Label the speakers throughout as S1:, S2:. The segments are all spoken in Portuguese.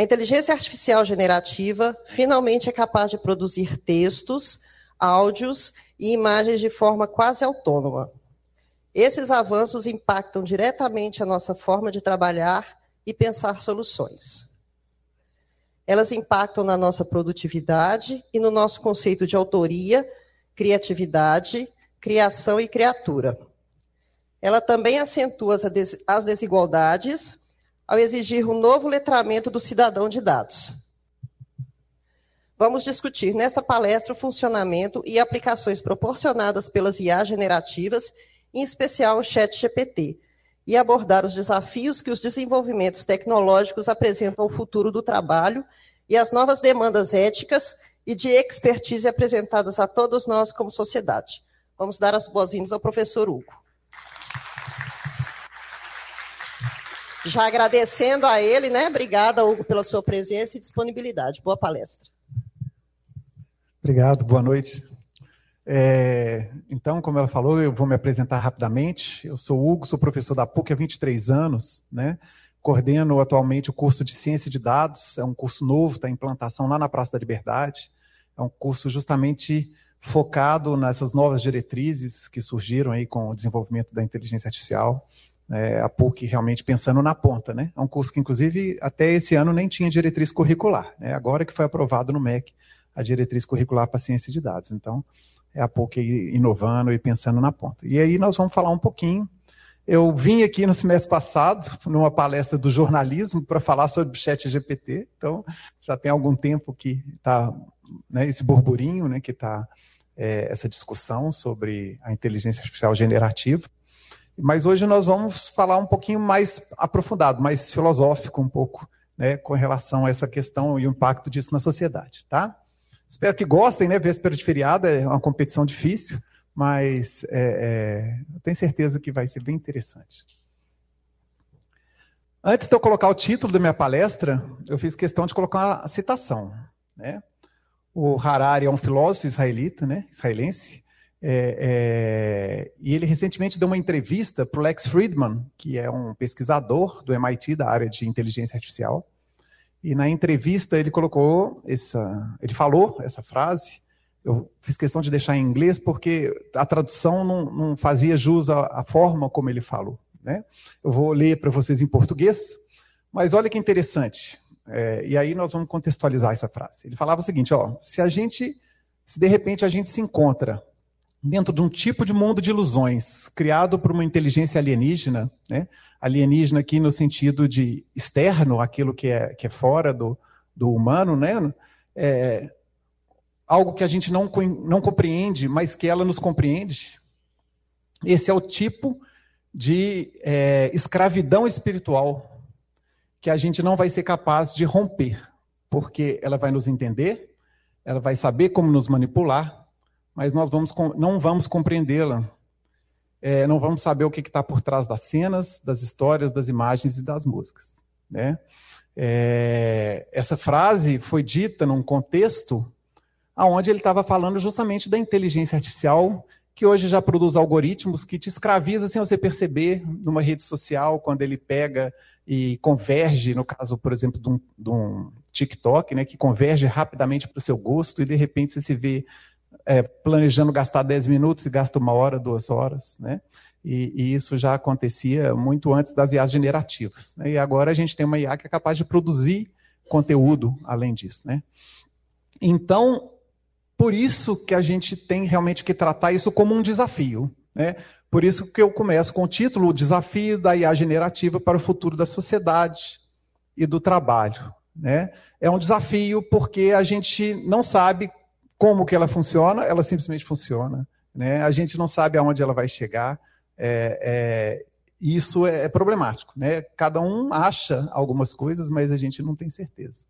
S1: A inteligência artificial generativa finalmente é capaz de produzir textos, áudios e imagens de forma quase autônoma. Esses avanços impactam diretamente a nossa forma de trabalhar e pensar soluções. Elas impactam na nossa produtividade e no nosso conceito de autoria, criatividade, criação e criatura. Ela também acentua as desigualdades ao exigir um novo letramento do cidadão de dados. Vamos discutir nesta palestra o funcionamento e aplicações proporcionadas pelas IA generativas, em especial o Chat GPT, e abordar os desafios que os desenvolvimentos tecnológicos apresentam ao futuro do trabalho e as novas demandas éticas e de expertise apresentadas a todos nós como sociedade. Vamos dar as boas-vindas ao professor Hugo. Já agradecendo a ele, né? Obrigada, Hugo, pela sua presença e disponibilidade. Boa palestra.
S2: Obrigado, boa noite. É, então, como ela falou, eu vou me apresentar rapidamente. Eu sou Hugo, sou professor da PUC há 23 anos, né? Coordeno atualmente o curso de Ciência de Dados, é um curso novo, está em implantação lá na Praça da Liberdade. É um curso justamente focado nessas novas diretrizes que surgiram aí com o desenvolvimento da inteligência artificial é, a PUC realmente pensando na ponta, né? É um curso que, inclusive, até esse ano nem tinha diretriz curricular, né? Agora que foi aprovado no MEC a diretriz curricular para ciência de dados. Então, é a PUC inovando e pensando na ponta. E aí nós vamos falar um pouquinho. Eu vim aqui no semestre passado, numa palestra do jornalismo, para falar sobre o chat GPT. Então, já tem algum tempo que está né, esse burburinho, né, que está é, essa discussão sobre a inteligência artificial generativa. Mas hoje nós vamos falar um pouquinho mais aprofundado, mais filosófico um pouco, né, com relação a essa questão e o impacto disso na sociedade, tá? Espero que gostem, né? Véspera de feriado é uma competição difícil, mas é, é, eu tenho certeza que vai ser bem interessante. Antes de eu colocar o título da minha palestra, eu fiz questão de colocar uma citação. Né? O Harari é um filósofo israelita, né? israelense, é, é, e ele recentemente deu uma entrevista para o Lex Friedman, que é um pesquisador do MIT da área de inteligência artificial. E na entrevista ele colocou essa, ele falou essa frase. Eu fiz questão de deixar em inglês porque a tradução não, não fazia jus à, à, forma como ele falou. Né? Eu vou ler para vocês em português, mas olha que interessante. É, e aí nós vamos contextualizar essa frase. Ele falava o seguinte: ó, se a gente, se de repente a gente se encontra dentro de um tipo de mundo de ilusões criado por uma inteligência alienígena, né? alienígena aqui no sentido de externo, aquilo que é, que é fora do, do humano, né? É, algo que a gente não, não compreende, mas que ela nos compreende. Esse é o tipo de é, escravidão espiritual que a gente não vai ser capaz de romper, porque ela vai nos entender, ela vai saber como nos manipular, mas nós vamos, não vamos compreendê-la. É, não vamos saber o que está por trás das cenas, das histórias, das imagens e das músicas. Né? É, essa frase foi dita num contexto onde ele estava falando justamente da inteligência artificial, que hoje já produz algoritmos que te escraviza sem você perceber numa rede social, quando ele pega e converge, no caso, por exemplo, de um, de um TikTok, né, que converge rapidamente para o seu gosto, e de repente você se vê é, planejando gastar 10 minutos e gasta uma hora, duas horas, né? E, e, isso já acontecia muito antes das IAs generativas. Né? E agora a gente tem uma IA que é capaz de produzir conteúdo além disso, né? Então, por isso que a gente tem realmente que tratar isso como um desafio, né? Por isso que eu começo com o título O Desafio da IA Generativa para o Futuro da Sociedade e do Trabalho. Né? É um desafio porque a gente não sabe como que ela funciona, ela simplesmente funciona. Né? A gente não sabe aonde ela vai chegar. É, é, isso é, é problemático. Né? Cada um acha algumas coisas, mas a gente não tem certeza.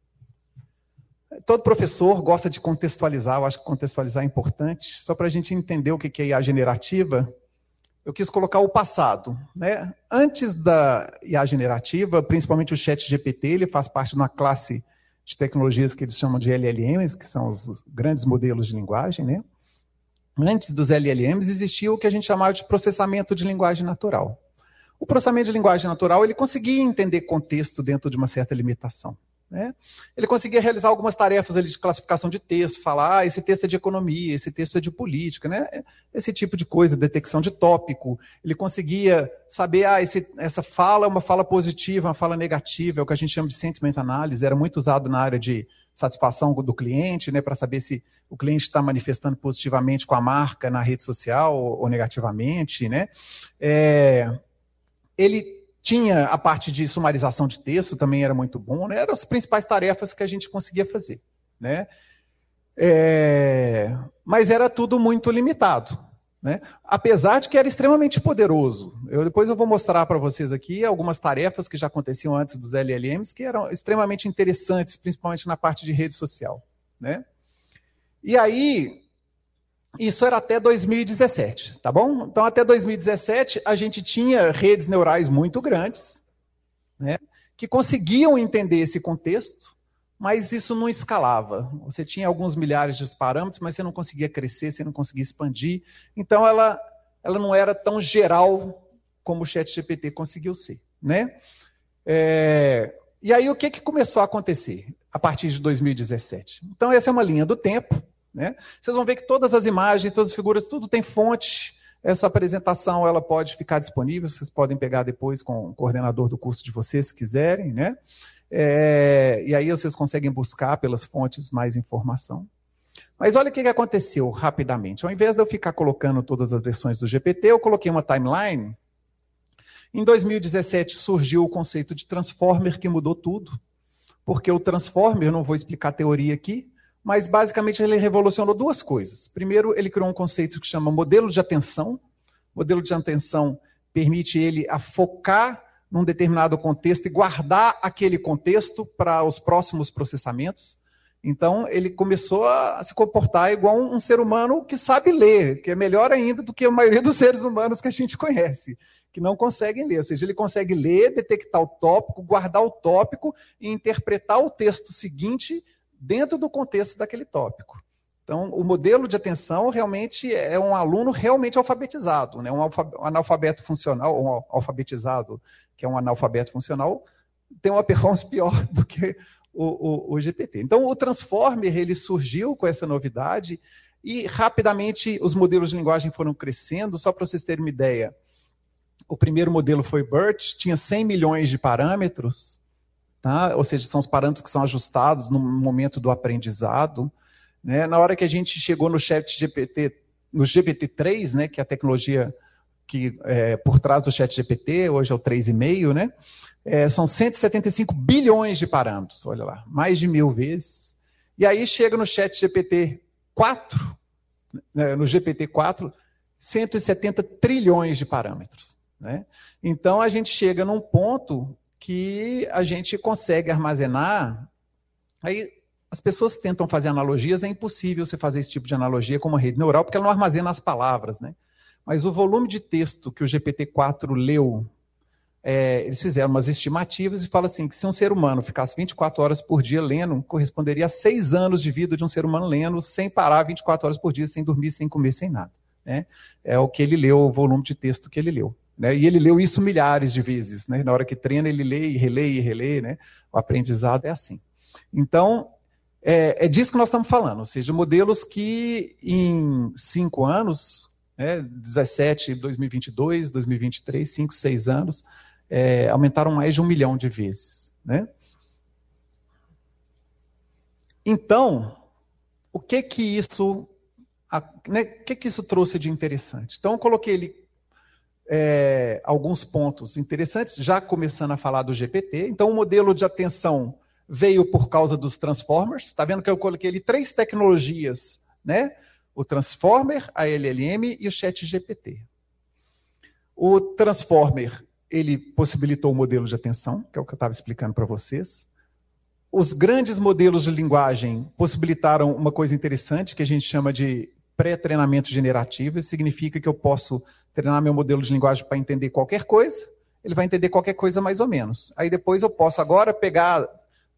S2: Todo professor gosta de contextualizar, eu acho que contextualizar é importante. Só para a gente entender o que é IA generativa, eu quis colocar o passado. Né? Antes da IA generativa, principalmente o chat GPT, ele faz parte de uma classe de tecnologias que eles chamam de LLMs, que são os grandes modelos de linguagem, né? Antes dos LLMs existia o que a gente chamava de processamento de linguagem natural. O processamento de linguagem natural ele conseguia entender contexto dentro de uma certa limitação. Né? Ele conseguia realizar algumas tarefas ali de classificação de texto, falar, ah, esse texto é de economia, esse texto é de política, né? esse tipo de coisa, detecção de tópico. Ele conseguia saber, ah, esse, essa fala é uma fala positiva, uma fala negativa, é o que a gente chama de sentiment analysis, era muito usado na área de satisfação do cliente, né, para saber se o cliente está manifestando positivamente com a marca na rede social ou, ou negativamente. Né? É, ele tinha a parte de sumarização de texto, também era muito bom, né? eram as principais tarefas que a gente conseguia fazer. Né? É... Mas era tudo muito limitado. Né? Apesar de que era extremamente poderoso. Eu, depois eu vou mostrar para vocês aqui algumas tarefas que já aconteciam antes dos LLMs que eram extremamente interessantes, principalmente na parte de rede social. Né? E aí, isso era até 2017, tá bom? Então, até 2017, a gente tinha redes neurais muito grandes, né, que conseguiam entender esse contexto, mas isso não escalava. Você tinha alguns milhares de parâmetros, mas você não conseguia crescer, você não conseguia expandir. Então, ela, ela não era tão geral como o ChatGPT conseguiu ser, né? É, e aí, o que, que começou a acontecer a partir de 2017? Então, essa é uma linha do tempo né? Vocês vão ver que todas as imagens, todas as figuras, tudo tem fonte. Essa apresentação ela pode ficar disponível, vocês podem pegar depois com o coordenador do curso de vocês, se quiserem. Né? É, e aí vocês conseguem buscar pelas fontes mais informação. Mas olha o que aconteceu rapidamente. Ao invés de eu ficar colocando todas as versões do GPT, eu coloquei uma timeline. Em 2017 surgiu o conceito de transformer que mudou tudo. Porque o transformer, eu não vou explicar a teoria aqui, mas basicamente ele revolucionou duas coisas. Primeiro, ele criou um conceito que chama modelo de atenção. O modelo de atenção permite ele a focar num determinado contexto e guardar aquele contexto para os próximos processamentos. Então, ele começou a se comportar igual um, ser humano que sabe ler, que é melhor ainda do que a maioria dos seres humanos que a gente conhece, que não conseguem ler. Ou seja, ele consegue ler, detectar o tópico, guardar o tópico e interpretar o texto seguinte dentro do contexto daquele tópico. Então, o modelo de atenção realmente é um aluno realmente alfabetizado, né? um analfabeto funcional, um alfabetizado, que é um analfabeto funcional, tem uma performance pior do que o, o, o GPT. Então, o Transformer ele surgiu com essa novidade e rapidamente os modelos de linguagem foram crescendo. Só para vocês terem uma ideia, o primeiro modelo foi BERT, tinha 100 milhões de parâmetros, tá? ou seja, são os parâmetros que são ajustados no momento do aprendizado. Né? Na hora que a gente chegou no chat GPT, no GPT-3, né, que é a tecnologia que é, por trás do chat GPT, hoje é o 3,5, né? É, são 175 bilhões de parâmetros, olha lá, mais de mil vezes. E aí chega no chat GPT 4, né, no GPT 4, 170 trilhões de parâmetros. Né? Então a gente chega num ponto que a gente consegue armazenar. Aí as pessoas tentam fazer analogias, é impossível você fazer esse tipo de analogia com uma rede neural, porque ela não armazena as palavras, né? Mas o volume de texto que o GPT-4 leu, é, eles fizeram umas estimativas e falam assim, que se um ser humano ficasse 24 horas por dia lendo, corresponderia a seis anos de vida de um ser humano lendo, sem parar 24 horas por dia, sem dormir, sem comer, sem nada. Né? É o que ele leu, o volume de texto que ele leu. Né? E ele leu isso milhares de vezes. Né? Na hora que treina, ele lê e relê e relê. Né? O aprendizado é assim. Então, é, é, disso que nós estamos falando. Ou seja, modelos que em cinco anos, né, 17, 2022, 2023, cinco, seis anos, é, aumentaram mais de um milhão de vezes. Né? Então, o que que isso, né, que que isso trouxe de interessante? Então, eu coloquei ele é, alguns pontos interessantes, já começando a falar do GPT. Então, o modelo de atenção veio por causa dos transformers. Está vendo que eu coloquei ali três tecnologias, né? O transformer, a LLM e o Chat GPT. O transformer ele possibilitou o modelo de atenção, que é o que eu estava explicando para vocês. Os grandes modelos de linguagem possibilitaram uma coisa interessante que a gente chama de pré-treinamento generativo. Isso significa que eu posso treinar meu modelo de linguagem para entender qualquer coisa, ele vai entender qualquer coisa mais ou menos. Aí depois eu posso agora pegar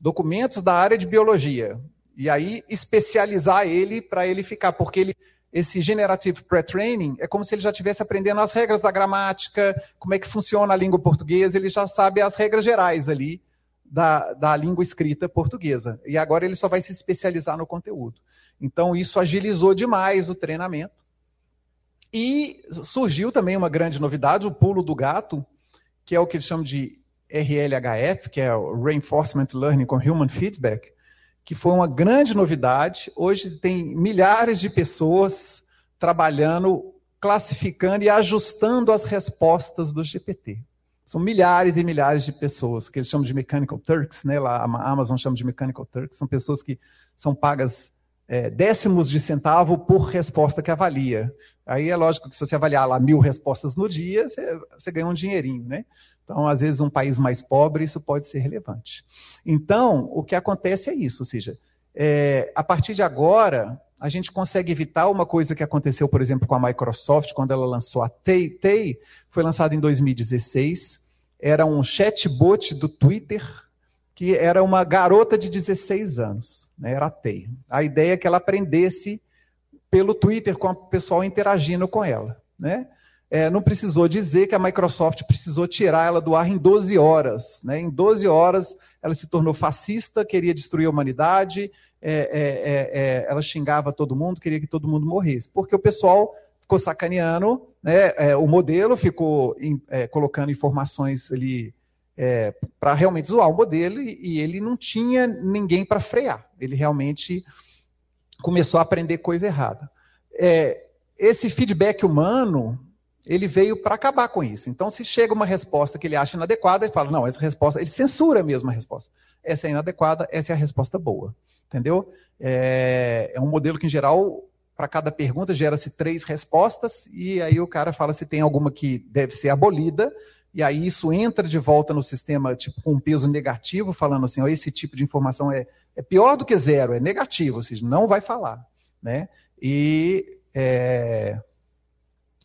S2: documentos da área de biologia e aí especializar ele para ele ficar, porque ele esse generative pre-training é como se ele já estivesse aprendendo as regras da gramática, como é que funciona a língua portuguesa, ele já sabe as regras gerais ali da, da língua escrita portuguesa. E agora ele só vai se especializar no conteúdo. Então, isso agilizou demais o treinamento. E surgiu também uma grande novidade, o pulo do gato, que é o que eles chamam de RLHF, que é o Reinforcement Learning com Human Feedback, que foi uma grande novidade. Hoje tem milhares de pessoas trabalhando, classificando e ajustando as respostas do GPT. São milhares e milhares de pessoas, que eles chamam de Mechanical Turks, né? Lá, a Amazon chama de Mechanical Turks, são pessoas que são pagas é, décimos de centavo por resposta que avalia. Aí é lógico que se você avaliar lá mil respostas no dia, você, você ganha um dinheirinho, né? Então, às vezes, um país mais pobre, isso pode ser relevante. Então, o que acontece é isso, ou seja, é, a partir de agora, a gente consegue evitar uma coisa que aconteceu, por exemplo, com a Microsoft, quando ela lançou a Tay. Tay foi lançada em 2016, era um chatbot do Twitter, que era uma garota de 16 anos, né, era a Tay. A ideia é que ela aprendesse pelo Twitter com o pessoal interagindo com ela. Né? É, não precisou dizer que a Microsoft precisou tirar ela do ar em 12 horas. Né? Em 12 horas, ela se tornou fascista, queria destruir a humanidade, é, é, é, é ela xingava todo mundo, queria que todo mundo morresse. Porque o pessoal ficou sacaneando né, é, o modelo, ficou colocando informações ali para realmente zoar o modelo e, e ele não tinha ninguém para frear. Ele realmente começou a aprender coisa errada. É, esse feedback humano, ele veio para acabar com isso. Então, se chega uma resposta que ele acha inadequada, ele fala, não, essa resposta, ele censura mesmo a resposta. Essa é inadequada, essa é a resposta boa. Entendeu? É, é um modelo que, em geral, para cada pergunta gera-se três respostas, e aí o cara fala se tem alguma que deve ser abolida, e aí isso entra de volta no sistema tipo, com um peso negativo, falando assim, ó, esse tipo de informação é é pior do que zero, é negativo, ou seja, não vai falar. Né? E, é,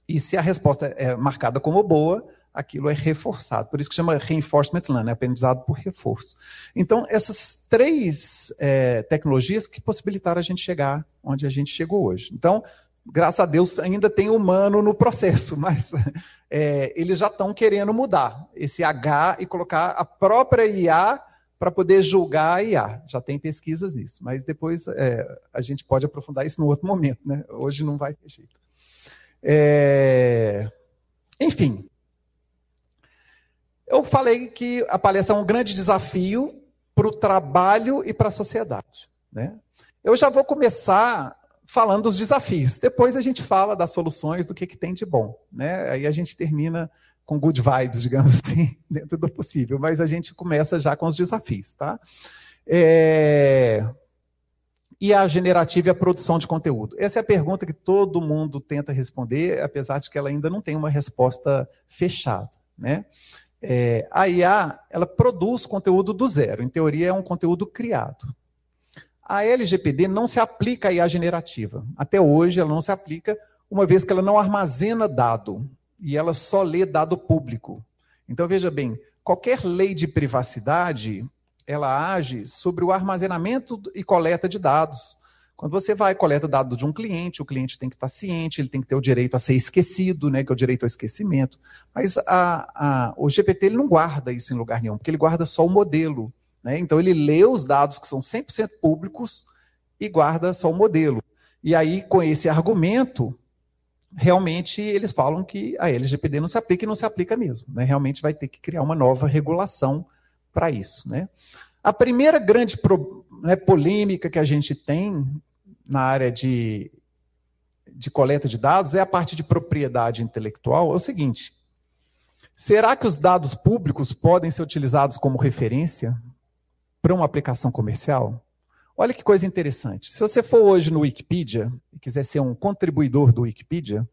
S2: e se a resposta é marcada como boa, aquilo é reforçado. Por isso que chama reinforcement learning, né? aprendizado por reforço. Então, essas três é, tecnologias que possibilitaram a gente chegar onde a gente chegou hoje. Então, graças a Deus, ainda tem humano no processo, mas é, eles já estão querendo mudar esse H e colocar a própria IA para poder julgar a IA. Já tem pesquisas nisso, mas depois é, a gente pode aprofundar isso no outro momento, né? Hoje não vai ter jeito. É... Enfim, eu falei que a palestra é um grande desafio para o trabalho e para a sociedade. Né? Eu já vou começar falando dos desafios. Depois a gente fala das soluções, do que, que tem de bom. Né? Aí a gente termina com good vibes, digamos assim, dentro do possível. Mas a gente começa já com os desafios, tá? É... E a generativa e a produção de conteúdo? Essa é a pergunta que todo mundo tenta responder, apesar de que ela ainda não tem uma resposta fechada, né? É, a IA, ela produz conteúdo do zero. Em teoria, é um conteúdo criado. A LGPD não se aplica à IA generativa. Até hoje, ela não se aplica, uma vez que ela não armazena dado e ela só lê dado público. Então, veja bem, qualquer lei de privacidade, ela age sobre o armazenamento e coleta de dados. Quando você vai coleta dado de um cliente, o cliente tem que estar ciente, ele tem que ter o direito a ser esquecido, né, que é o direito ao esquecimento. Mas a, a, o GPT ele não guarda isso em lugar nenhum, porque ele guarda só o modelo. Né? Então ele lê os dados que são 100% públicos e guarda só o modelo. E aí, com esse argumento, realmente eles falam que a LGPD não se aplica e não se aplica mesmo. Né? Realmente vai ter que criar uma nova regulação para isso. Né? A primeira grande pro, né, polêmica que a gente tem na área de, de coleta de dados é a parte de propriedade intelectual. É o seguinte: será que os dados públicos podem ser utilizados como referência para uma aplicação comercial? Olha que coisa interessante. Se você for hoje no Wikipedia e quiser ser um contribuidor do Wikipedia,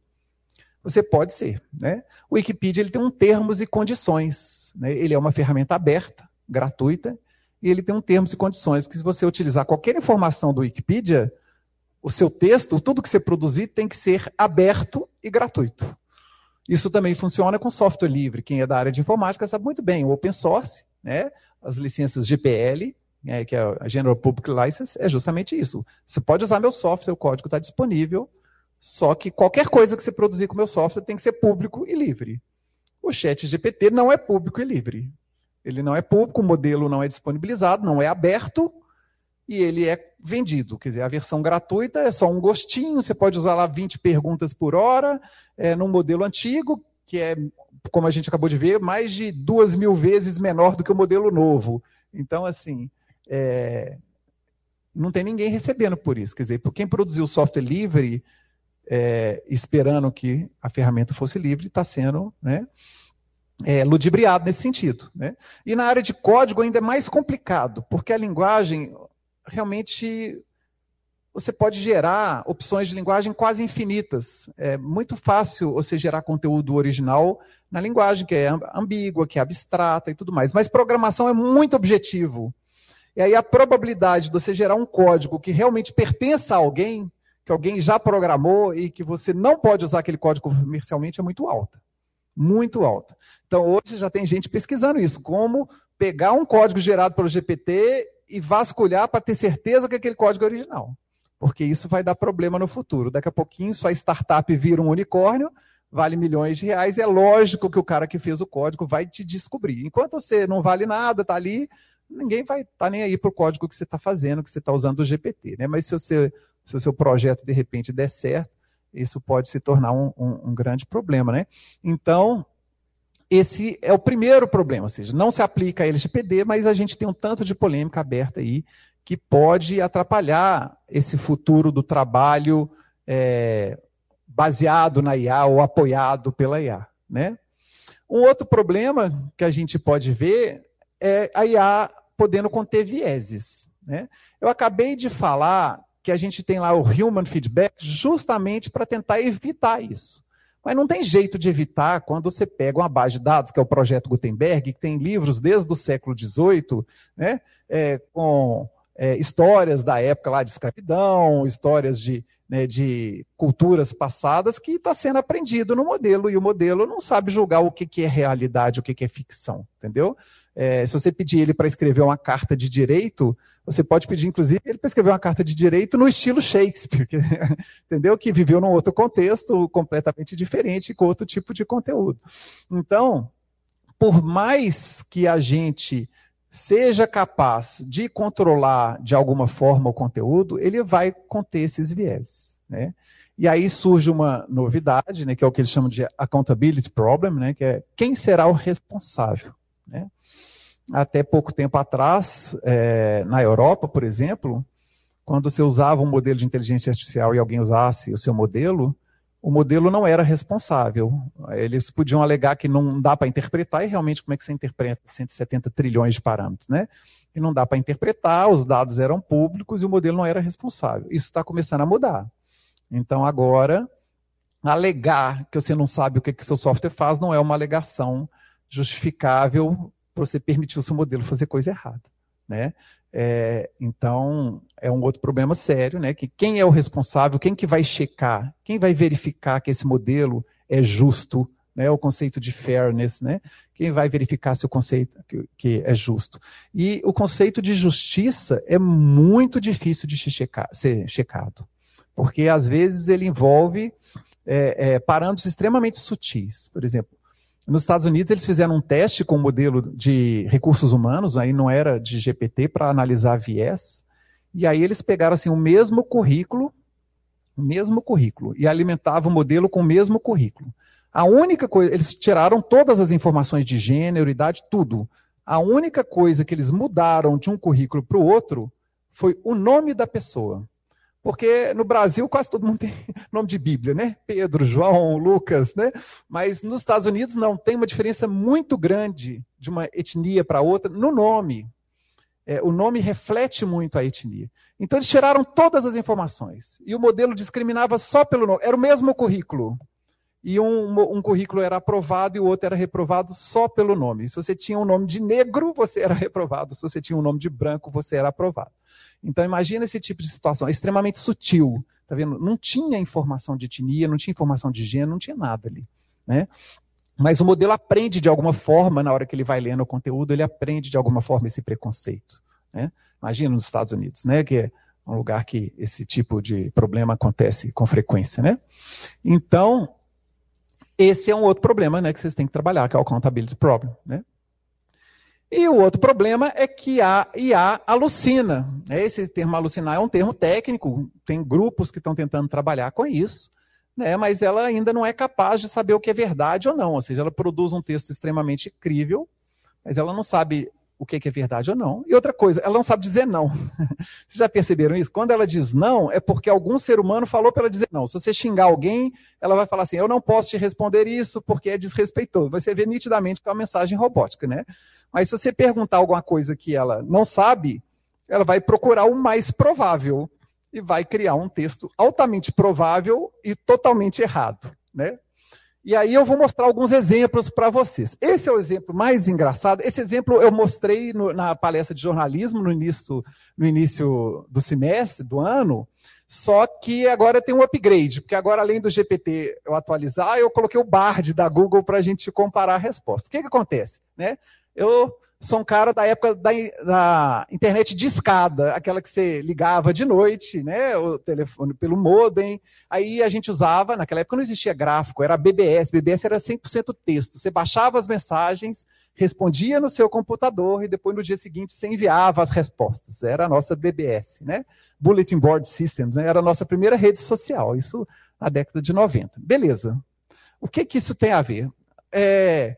S2: você pode ser. Né? O Wikipedia ele tem um termos e condições. Né? Ele é uma ferramenta aberta, gratuita, e ele tem um termos e condições que se você utilizar qualquer informação do Wikipedia, o seu texto, tudo que você produzir tem que ser aberto e gratuito. Isso também funciona com software livre. Quem é da área de informática sabe muito bem. O open source, né? as licenças GPL, é, que é a General Public License, é justamente isso. Você pode usar meu software, o código está disponível, só que qualquer coisa que você produzir com meu software tem que ser público e livre. O chat GPT não é público e livre. Ele não é público, o modelo não é disponibilizado, não é aberto e ele é vendido. Quer dizer, a versão gratuita é só um gostinho, você pode usar lá 20 perguntas por hora, é, num modelo antigo, que é, como a gente acabou de ver, mais de duas mil vezes menor do que o modelo novo. Então, assim, é, não tem ninguém recebendo por isso. Quer dizer, por quem produziu software livre, é, esperando que a ferramenta fosse livre, está sendo né, é, ludibriado nesse sentido. Né? E na área de código ainda é mais complicado, porque a linguagem realmente você pode gerar opções de linguagem quase infinitas. É muito fácil você gerar conteúdo original na linguagem que é ambígua, que é abstrata e tudo mais. Mas programação é muito objetivo. E aí a probabilidade de você gerar um código que realmente pertença a alguém, que alguém já programou e que você não pode usar aquele código comercialmente é muito alta. Muito alta. Então hoje já tem gente pesquisando isso, como pegar um código gerado pelo GPT e vasculhar para ter certeza que aquele código é original. Porque isso vai dar problema no futuro. Daqui a pouquinho, sua startup vira um unicórnio, vale milhões de reais. É lógico que o cara que fez o código vai te descobrir. Enquanto você não vale nada, está ali, ninguém vai estar tá nem aí para o código que você está fazendo, que você está usando o GPT. Né? Mas se, você, se o seu projeto de repente der certo, isso pode se tornar um, um, um grande problema. Né? Então, esse é o primeiro problema, ou seja, não se aplica a LGPD, mas a gente tem um tanto de polêmica aberta aí que pode atrapalhar esse futuro do trabalho é, baseado na IA ou apoiado pela IA. Né? Um outro problema que a gente pode ver é a IA podendo conter vieses. Né? Eu acabei de falar que a gente tem lá o human feedback justamente para tentar evitar isso. Mas não tem jeito de evitar quando você pega uma base de dados, que é o projeto Gutenberg, que tem livros desde o século XVIII, né, é, com é, histórias da época lá de escravidão, histórias de, né, de culturas passadas, que está sendo aprendido no modelo, e o modelo não sabe julgar o que, que é realidade, o que, que é ficção, entendeu? É, se você pedir ele para escrever uma carta de direito, você pode pedir, inclusive, ele para escrever uma carta de direito no estilo Shakespeare, que, entendeu? Que viveu num outro contexto completamente diferente, com outro tipo de conteúdo. Então, por mais que a gente seja capaz de controlar de alguma forma o conteúdo, ele vai conter esses viés. Né? E aí surge uma novidade, né, que é o que eles chamam de accountability problem, né, que é quem será o responsável. Né? Até pouco tempo atrás, é, na Europa, por exemplo, quando você usava um modelo de inteligência artificial e alguém usasse o seu modelo, o modelo não era responsável. Eles podiam alegar que não dá para interpretar, e realmente como é que você interpreta 170 trilhões de parâmetros, né? E não dá para interpretar, os dados eram públicos e o modelo não era responsável. Isso está começando a mudar. Então agora, alegar que você não sabe o que, que seu software faz não é uma alegação justificável para você permitir o seu modelo fazer coisa errada. Né? É, então, é um outro problema sério, né? Que quem é o responsável, quem que vai checar, quem vai verificar que esse modelo é justo, né? O conceito de fairness, né? Quem vai verificar se o conceito que, que é justo. E o conceito de justiça é muito difícil de checar, ser checado, porque às vezes ele envolve é, é, parâmetros extremamente sutis. Por exemplo, nos Estados Unidos, eles fizeram um teste com o um modelo de recursos humanos, aí não era de GPT, para analisar viés. E aí eles pegaram assim, o mesmo currículo, o mesmo currículo, e alimentavam o modelo com o mesmo currículo. A única coisa, eles tiraram todas as informações de gênero, idade, tudo. A única coisa que eles mudaram de um currículo para o outro foi o nome da pessoa. Porque no Brasil quase todo mundo tem nome de Bíblia, né? Pedro, João, Lucas, né? Mas nos Estados Unidos não, tem uma diferença muito grande de uma etnia para outra no nome. É, o nome reflete muito a etnia. Então eles tiraram todas as informações. E o modelo discriminava só pelo nome. Era o mesmo currículo e um, um, currículo era aprovado e o outro era reprovado só pelo nome. Se você tinha um nome de negro, você era reprovado. Se você tinha um nome de branco, você era aprovado. Então imagina esse tipo de situação, é extremamente sutil, tá vendo? Não tinha informação de etnia, não tinha informação de gênero, não tinha nada ali, né? Mas o modelo aprende de alguma forma, na hora que ele vai lendo o conteúdo, ele aprende de alguma forma esse preconceito. Né? Imagina nos Estados Unidos, né? que é um lugar que esse tipo de problema acontece com frequência. Né? Então, esse é um outro problema né, que vocês têm que trabalhar, que é o accountability problem. Né? E o outro problema é que a IA alucina. Esse termo alucinar é um termo técnico, tem grupos que estão tentando trabalhar com isso, né? mas ela ainda não é capaz de saber o que é verdade ou não. Ou seja, ela produz um texto extremamente incrível, mas ela não sabe o que é verdade ou não. E outra coisa, ela não sabe dizer não. Vocês já perceberam isso? Quando ela diz não, é porque algum ser humano falou para ela dizer não. Se você xingar alguém, ela vai falar assim: eu não posso te responder isso porque é desrespeitoso. Você vê nitidamente que é uma mensagem robótica, né? Mas se você perguntar alguma coisa que ela não sabe, ela vai procurar o mais provável e vai criar um texto altamente provável e totalmente errado, né? E aí eu vou mostrar alguns exemplos para vocês. Esse é o exemplo mais engraçado. Esse exemplo eu mostrei no, na palestra de jornalismo no início, no início do semestre, do ano, só que agora tem um upgrade, porque agora além do GPT eu atualizar, eu coloquei o Bard da Google para a gente comparar a resposta. O que, que acontece? Né? Eu sou um cara da época da, da, internet de escada, aquela que você ligava de noite, né, o telefone pelo modem. Aí a gente usava, naquela época não existia gráfico, era BBS. BBS era 100% texto. Você baixava as mensagens, respondia no seu computador e depois no dia seguinte você enviava as respostas. Era a nossa BBS, né? Bulletin Board Systems, né? era a nossa primeira rede social, isso na década de 90. Beleza. O que que isso tem a ver? É,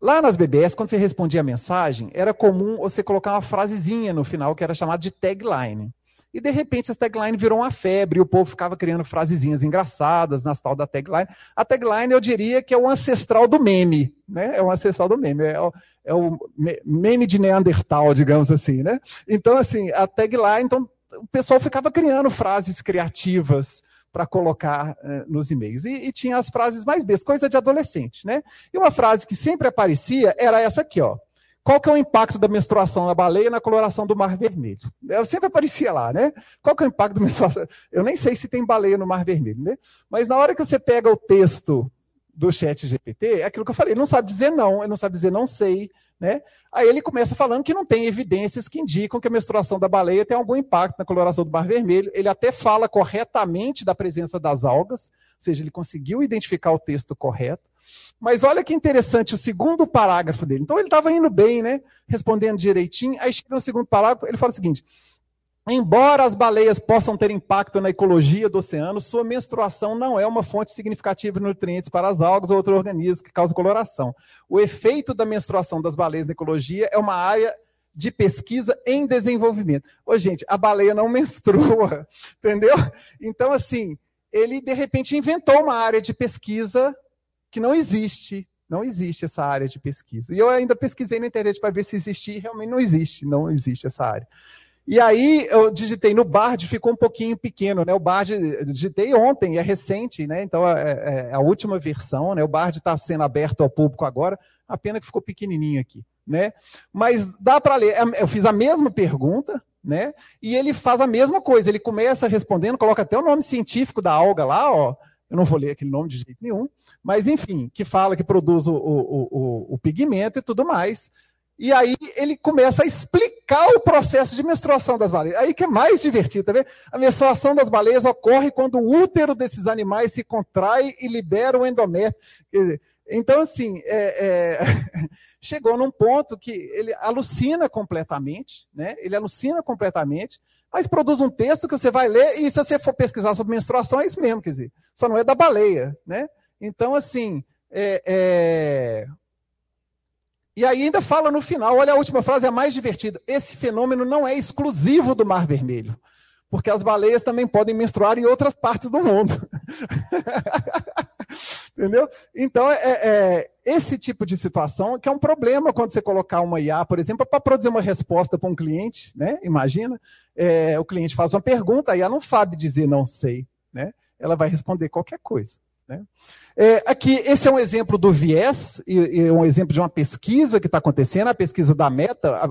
S2: Lá nas BBS, quando você respondia a mensagem, era comum você colocar uma frasezinha no final que era chamada de tagline. E de repente essa tagline virou uma febre e o povo ficava criando frasezinhas engraçadas nas tal da tagline. A tagline eu diria que é o ancestral do meme, né? É o ancestral do meme, é o, é o meme de Neandertal, digamos assim, né? Então assim, a tagline, então o pessoal ficava criando frases criativas para colocar uh, nos e-mails. E, e, tinha as frases mais bestas, coisa de adolescente, né? E uma frase que sempre aparecia era essa aqui, ó. Qual que é o impacto da menstruação na baleia na coloração do Mar Vermelho? Eu sempre aparecia lá, né? Qual que é o impacto da menstruação? Eu nem sei se tem baleia no Mar Vermelho, né? Mas na hora que você pega o texto do chat GPT, é aquilo que eu falei, não sabe dizer não, ele não sabe dizer não sei, né? Aí ele começa falando que não tem evidências que indicam que a menstruação da baleia tem algum impacto na coloração do mar vermelho. Ele até fala corretamente da presença das algas, ou seja, ele conseguiu identificar o texto correto. Mas olha que interessante o segundo parágrafo dele. Então ele estava indo bem, né? Respondendo direitinho. Aí chega no segundo parágrafo, ele fala o seguinte: Embora as baleias possam ter impacto na ecologia do oceano, sua menstruação não é uma fonte significativa de nutrientes para as algas ou outros organismos que causam coloração. O efeito da menstruação das baleias na ecologia é uma área de pesquisa em desenvolvimento. Ô, gente, a baleia não menstrua, entendeu? Então, assim, ele de repente inventou uma área de pesquisa que não existe. Não existe essa área de pesquisa. E eu ainda pesquisei na internet para ver se existia, e realmente não existe, não existe essa área. E aí eu digitei no Bard, ficou um pouquinho pequeno, né? O Bard digitei ontem, é recente, né? Então é, é, é a última versão, né? O Bard está sendo aberto ao público agora, a pena que ficou pequenininho aqui, né? Mas dá para ler. É, eu fiz a mesma pergunta, né? E ele faz a mesma coisa. Ele começa respondendo, coloca até o nome científico da alga lá, ó. Eu não vou ler aquele nome de jeito nenhum, mas enfim, que fala que produz o, o, o, o pigmento e tudo mais. E aí ele começa a explicar o processo de menstruação das baleias. Aí que é mais divertido, tá vendo? A menstruação das baleias ocorre quando o útero desses animais se contrai e libera o endométrio. Então, assim, é, é, chegou num ponto que ele alucina completamente, né? Ele alucina completamente, mas produz um texto que você vai ler e se você for pesquisar sobre menstruação, é isso mesmo, quer dizer, só não é da baleia, né? Então, assim, é, é e aí ainda fala no final, olha a última frase, é a mais divertida. Esse fenômeno não é exclusivo do Mar Vermelho, porque as baleias também podem menstruar em outras partes do mundo. Entendeu? Então, é, é, esse tipo de situação que é um problema quando você colocar uma IA, por exemplo, para produzir uma resposta para um cliente, né? Imagina, é, o cliente faz uma pergunta, a IA não sabe dizer não sei, né? Ela vai responder qualquer coisa. Né? É, aqui, esse é um exemplo do viés, e, e um exemplo de uma pesquisa que está acontecendo, a pesquisa da Meta, a,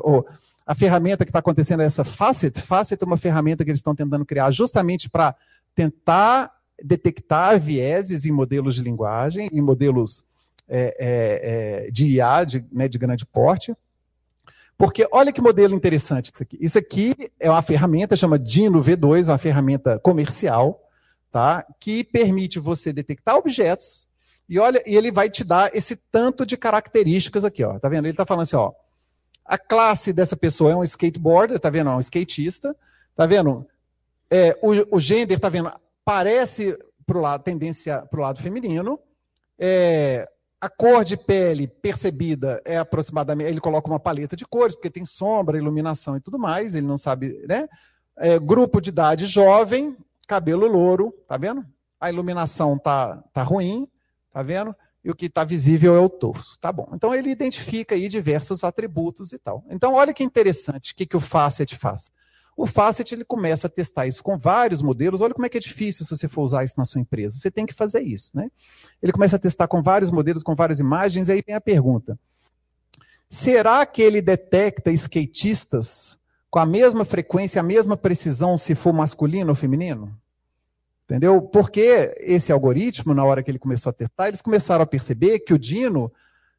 S2: a ferramenta que está acontecendo é essa Facet. Facet é uma ferramenta que eles estão tentando criar justamente para tentar detectar vieses em modelos de linguagem, em modelos é, é, é de IA, de, né, de grande porte. Porque olha que modelo interessante isso aqui. Isso aqui é uma ferramenta, chama Dino V2, uma ferramenta comercial, tá? que permite você detectar objetos e olha, e ele vai te dar esse tanto de características aqui, ó. Tá vendo? Ele está falando assim, ó. A classe dessa pessoa é um skateboarder, tá vendo? É um skatista, tá vendo? É, o, o tá vendo? Parece pro lado, tendência para o lado feminino. É, a cor de pele percebida é aproximadamente. Ele coloca uma paleta de cores, porque tem sombra, iluminação e tudo mais. Ele não sabe, né? É, grupo de idade jovem, cabelo louro, tá vendo? A iluminação tá, tá ruim, tá vendo? E o que está visível é o torso. Tá bom. Então ele identifica aí diversos atributos e tal. Então, olha que interessante o que, que o Facet faz. O Facet ele começa a testar isso com vários modelos. Olha como é que é difícil se você for usar isso na sua empresa. Você tem que fazer isso, né? Ele começa a testar com vários modelos, com várias imagens, e aí vem a pergunta: será que ele detecta skatistas com a mesma frequência, a mesma precisão, se for masculino ou feminino? Entendeu? Porque esse algoritmo, na hora que ele começou a testar, eles começaram a perceber que o Dino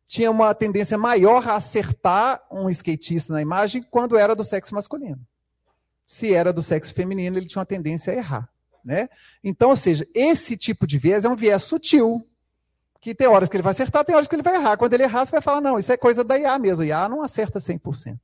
S2: tinha uma tendência maior a acertar um skatista na imagem quando era do sexo masculino se era do sexo feminino, ele tinha uma tendência a errar. Né? Então, ou seja, esse tipo de viés é um viés sutil, que tem horas que ele vai acertar, tem horas que ele vai errar. Quando ele errar, você vai falar, não, isso é coisa da IA mesmo, IA não acerta 100%.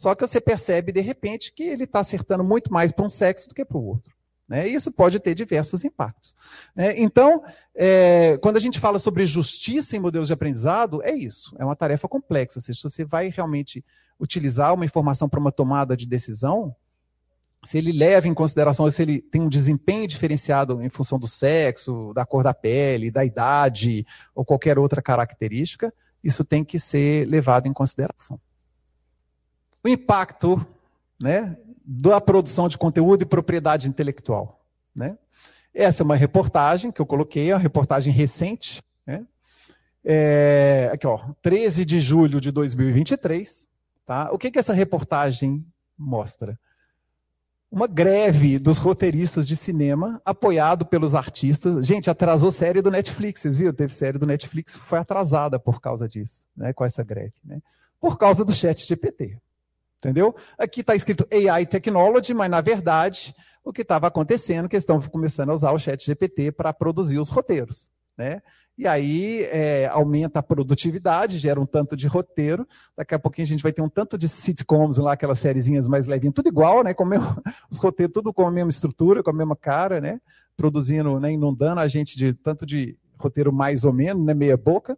S2: Só que você percebe, de repente, que ele está acertando muito mais para um sexo do que para o outro. Né? Isso pode ter diversos impactos. Né? Então, é, quando a gente fala sobre justiça em modelos de aprendizado, é isso, é uma tarefa complexa. Ou seja, se você vai realmente utilizar uma informação para uma tomada de decisão, se ele leva em consideração se ele tem um desempenho diferenciado em função do sexo, da cor da pele, da idade ou qualquer outra característica, isso tem que ser levado em consideração. O impacto né, da produção de conteúdo e propriedade intelectual. Né? Essa é uma reportagem que eu coloquei, é uma reportagem recente. Né? É, aqui, ó, 13 de julho de 2023. Tá? O que, que essa reportagem mostra? uma greve dos roteiristas de cinema, apoiado pelos artistas. Gente, atrasou série do Netflix, vocês viram? Teve série do Netflix que foi atrasada por causa disso, né, com essa greve. Né? Por causa do chat GPT. Entendeu? Aqui está escrito AI Technology, mas na verdade o que estava acontecendo é que estão começando a usar o chat GPT para produzir os roteiros. Né? E aí é, aumenta a produtividade, gera um tanto de roteiro. Daqui a pouquinho a gente vai ter um tanto de sitcoms lá, aquelas sériezinhas mais levinhas, tudo igual, né? Com os roteiros tudo com a mesma estrutura, com a mesma cara, né? Produzindo, né? inundando a gente de tanto de roteiro mais ou menos, né? Meia boca,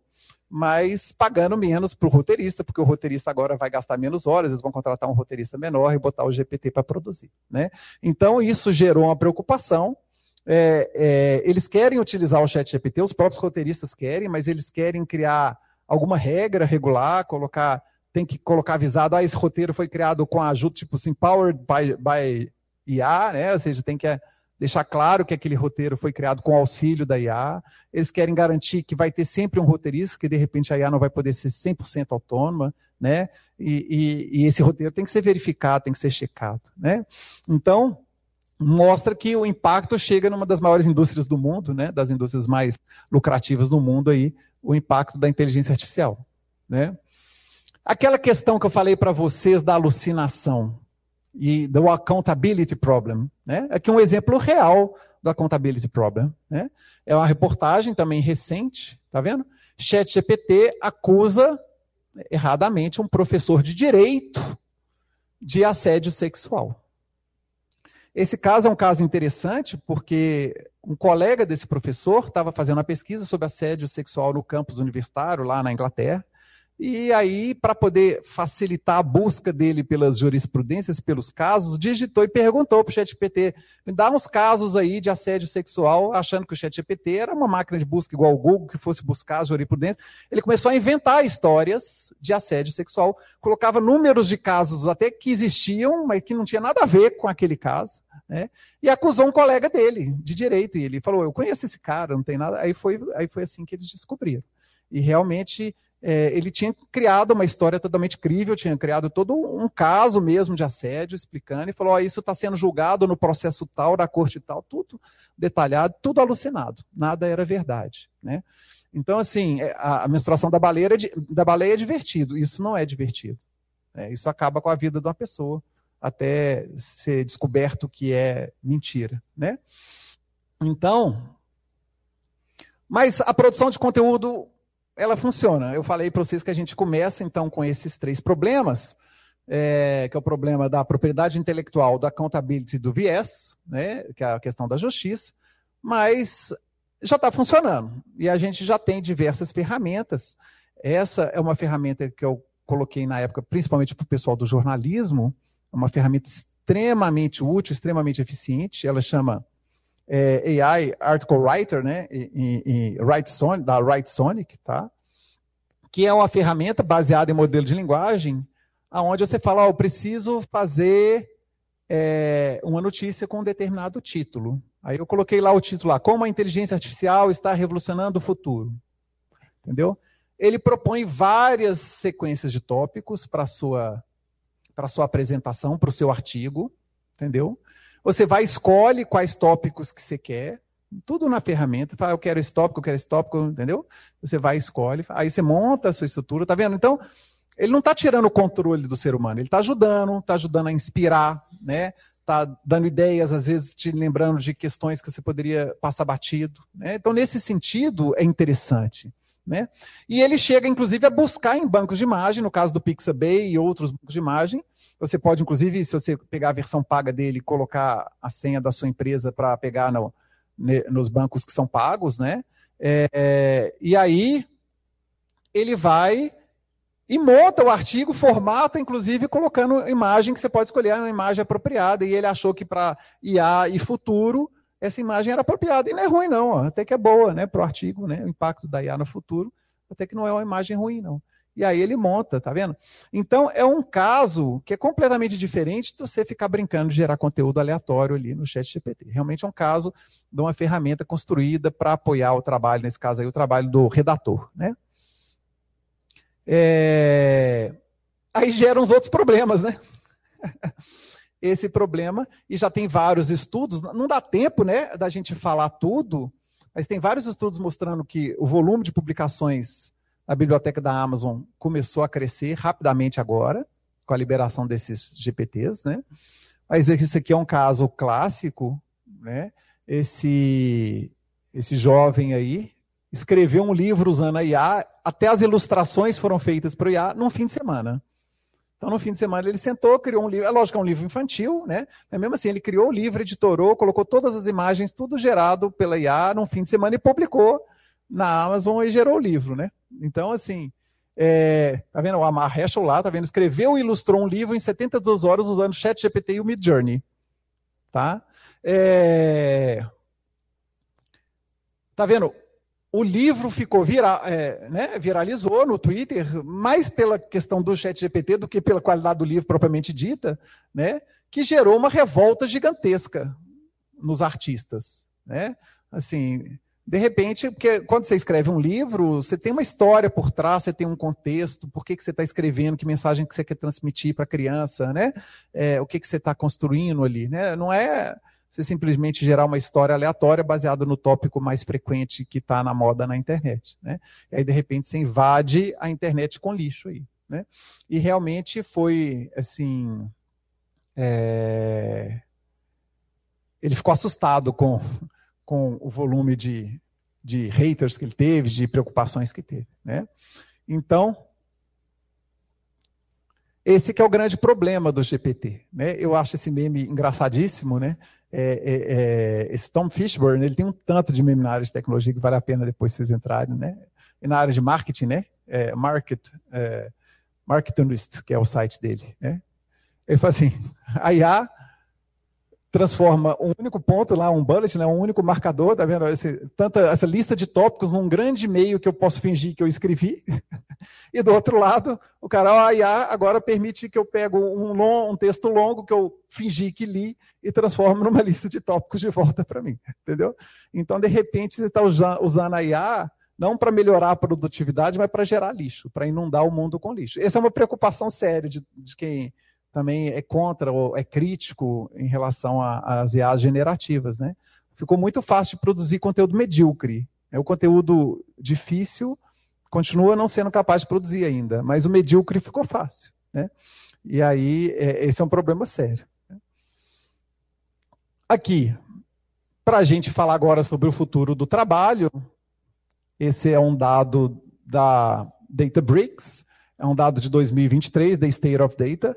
S2: mas pagando menos para o roteirista, porque o roteirista agora vai gastar menos horas, eles vão contratar um roteirista menor e botar o GPT para produzir. Né? Então, isso gerou uma preocupação é, é, eles querem utilizar o chat GPT, os próprios roteiristas querem, mas eles querem criar alguma regra regular, colocar, tem que colocar avisado, ah, esse roteiro foi criado com a ajuda, tipo assim, powered by, by IA, né? Ou seja, tem que deixar claro que aquele roteiro foi criado com auxílio da IA. Eles querem garantir que vai ter sempre um roteirista, que de repente a IA não vai poder ser 100% autônoma, né? E, e, e esse roteiro tem que ser verificado, tem que ser checado, né? Então, mostra que o impacto chega numa das maiores indústrias do mundo, né, das indústrias mais lucrativas do mundo aí, o impacto da inteligência artificial, né? Aquela questão que eu falei para vocês da alucinação e do accountability problem, né? Aqui um exemplo real do accountability problem, né? É uma reportagem também recente, tá vendo? ChatGPT acusa erradamente um professor de direito de assédio sexual. Esse caso é um caso interessante porque um colega desse professor estava fazendo uma pesquisa sobre assédio sexual no campus universitário, lá na Inglaterra, e aí, para poder facilitar a busca dele pelas jurisprudências, pelos casos, digitou e perguntou para o ChatGPT: me dá uns casos aí de assédio sexual, achando que o ChatGPT era uma máquina de busca igual o Google, que fosse buscar as jurisprudências. Ele começou a inventar histórias de assédio sexual, colocava números de casos até que existiam, mas que não tinha nada a ver com aquele caso. Né? E acusou um colega dele de direito. E ele falou: Eu conheço esse cara, não tem nada. Aí foi, aí foi assim que eles descobriram. E realmente é, ele tinha criado uma história totalmente crível, tinha criado todo um caso mesmo de assédio, explicando, e falou: oh, isso está sendo julgado no processo tal, da corte tal, tudo detalhado, tudo alucinado, nada era verdade. Né? Então, assim, é, a, menstruação da baleia, é, da baleia é divertido, isso não é divertido. Né? Isso acaba com a vida de uma pessoa, até ser descoberto que é mentira. Né? Então, mas a produção de conteúdo ela funciona. Eu falei para vocês que a gente começa então com esses três problemas, é, que é o problema da propriedade intelectual, da accountability do viés, né, que é a questão da justiça, mas já está funcionando e a gente já tem diversas ferramentas. Essa é uma ferramenta que eu coloquei na época, principalmente para o pessoal do jornalismo, uma ferramenta extremamente útil, extremamente eficiente. Ela chama é, AI Article Writer, né, em, em Sonic, da Write Sonic, tá? que é uma ferramenta baseada em modelo de linguagem, aonde você fala, oh, eu preciso fazer é, uma notícia com um determinado título. Aí eu coloquei lá o título lá, como a inteligência artificial está revolucionando o futuro. Entendeu? Ele propõe várias sequências de tópicos para sua para sua apresentação, para o seu artigo, entendeu? Você vai escolhe quais tópicos que você quer, tudo na ferramenta, fala, eu quero esse tópico, eu quero esse tópico, entendeu? Você vai escolhe, aí você monta a sua estrutura, tá vendo? Então, ele não está tirando o controle do ser humano, ele está ajudando, está ajudando a inspirar, né? Está dando ideias, às vezes te lembrando de questões que você poderia passar batido. Né? Então, nesse sentido, é interessante. Né? E ele chega, inclusive, a buscar em bancos de imagem, no caso do Pixabay e outros bancos de imagem. Você pode, inclusive, se você pegar a versão paga dele, colocar a senha da sua empresa para pegar no, nos bancos que são pagos, né? É, e aí ele vai e monta o artigo, formata, inclusive, colocando imagem que você pode escolher uma imagem apropriada. E ele achou que para IA e futuro essa imagem era apropriada. E não é ruim, não. Ó. Até que é boa né, para o artigo, né, o impacto da IA no futuro. Até que não é uma imagem ruim, não. E aí ele monta, tá vendo? Então é um caso que é completamente diferente de você ficar brincando de gerar conteúdo aleatório ali no chat GPT. Realmente é um caso de uma ferramenta construída para apoiar o trabalho, nesse caso aí, o trabalho do redator, né? É... Aí geram os outros problemas, né? esse problema e já tem vários estudos. Não dá tempo, né, da gente falar tudo, mas tem vários estudos mostrando que o volume de publicações na biblioteca da Amazon começou a crescer rapidamente agora, com a liberação desses GPTs, né? Mas esse aqui é um caso clássico, né? Esse esse jovem aí escreveu um livro usando a IA, até as ilustrações foram feitas para o IA num fim de semana. Então, no fim de semana, ele sentou, criou um livro. É lógico que é um livro infantil, né? Mas mesmo assim, ele criou o livro, editorou, colocou todas as imagens, tudo gerado pela IA num fim de semana e publicou na Amazon e gerou o livro, né? Então, assim, é, tá vendo? O Amar Heschel lá, tá vendo? Escreveu e ilustrou um livro em 72 horas usando ChatGPT e o Midjourney. Tá? É... Tá vendo? O livro ficou vira, é, né, viralizou no Twitter, mais pela questão do chat GPT do que pela qualidade do livro propriamente dita, né, que gerou uma revolta gigantesca nos artistas. Né? Assim, de repente, porque quando você escreve um livro, você tem uma história por trás, você tem um contexto, por que, que você está escrevendo, que mensagem que você quer transmitir para a criança, né? É, o que, que você está construindo ali. Né? Não é você simplesmente gerar uma história aleatória baseada no tópico mais frequente que está na moda na internet. Né? E aí, de repente, você invade a internet com lixo aí. Né? E realmente foi assim. É... Ele ficou assustado com, com o volume de, de haters que ele teve, de preocupações que teve. Né? Então, esse que é o grande problema do GPT. Né? Eu acho esse meme engraçadíssimo, né? É, é, é, esse Tom Fishburne, ele tem um tanto de meme na área de tecnologia que vale a pena depois vocês entrarem, né? E na área de marketing, né? É, market, é, que é o site dele, né? Ele fala assim, a IA transforma um único ponto lá, um bullet, né, um único marcador, tá vendo? Esse, tanta, essa lista de tópicos num grande e-mail que eu posso fingir que eu escrevi. e do outro lado, o cara, a IA agora permite que eu pego um, long, um texto longo que eu fingi que li e transformo numa lista de tópicos de volta para mim, entendeu? Então, de repente, você está usando a IA não para melhorar a produtividade, mas para gerar lixo, para inundar o mundo com lixo. Essa é uma preocupação séria de, de quem também é contra ou é crítico em relação às IAs generativas, né? Ficou muito fácil de produzir conteúdo medíocre. É o conteúdo difícil continua não sendo capaz de produzir ainda, mas o medíocre ficou fácil, né? E aí é, esse é um problema sério. Né? Aqui, para a gente falar agora sobre o futuro do trabalho, esse é um dado da Databricks, é um dado de 2023, da State of Data,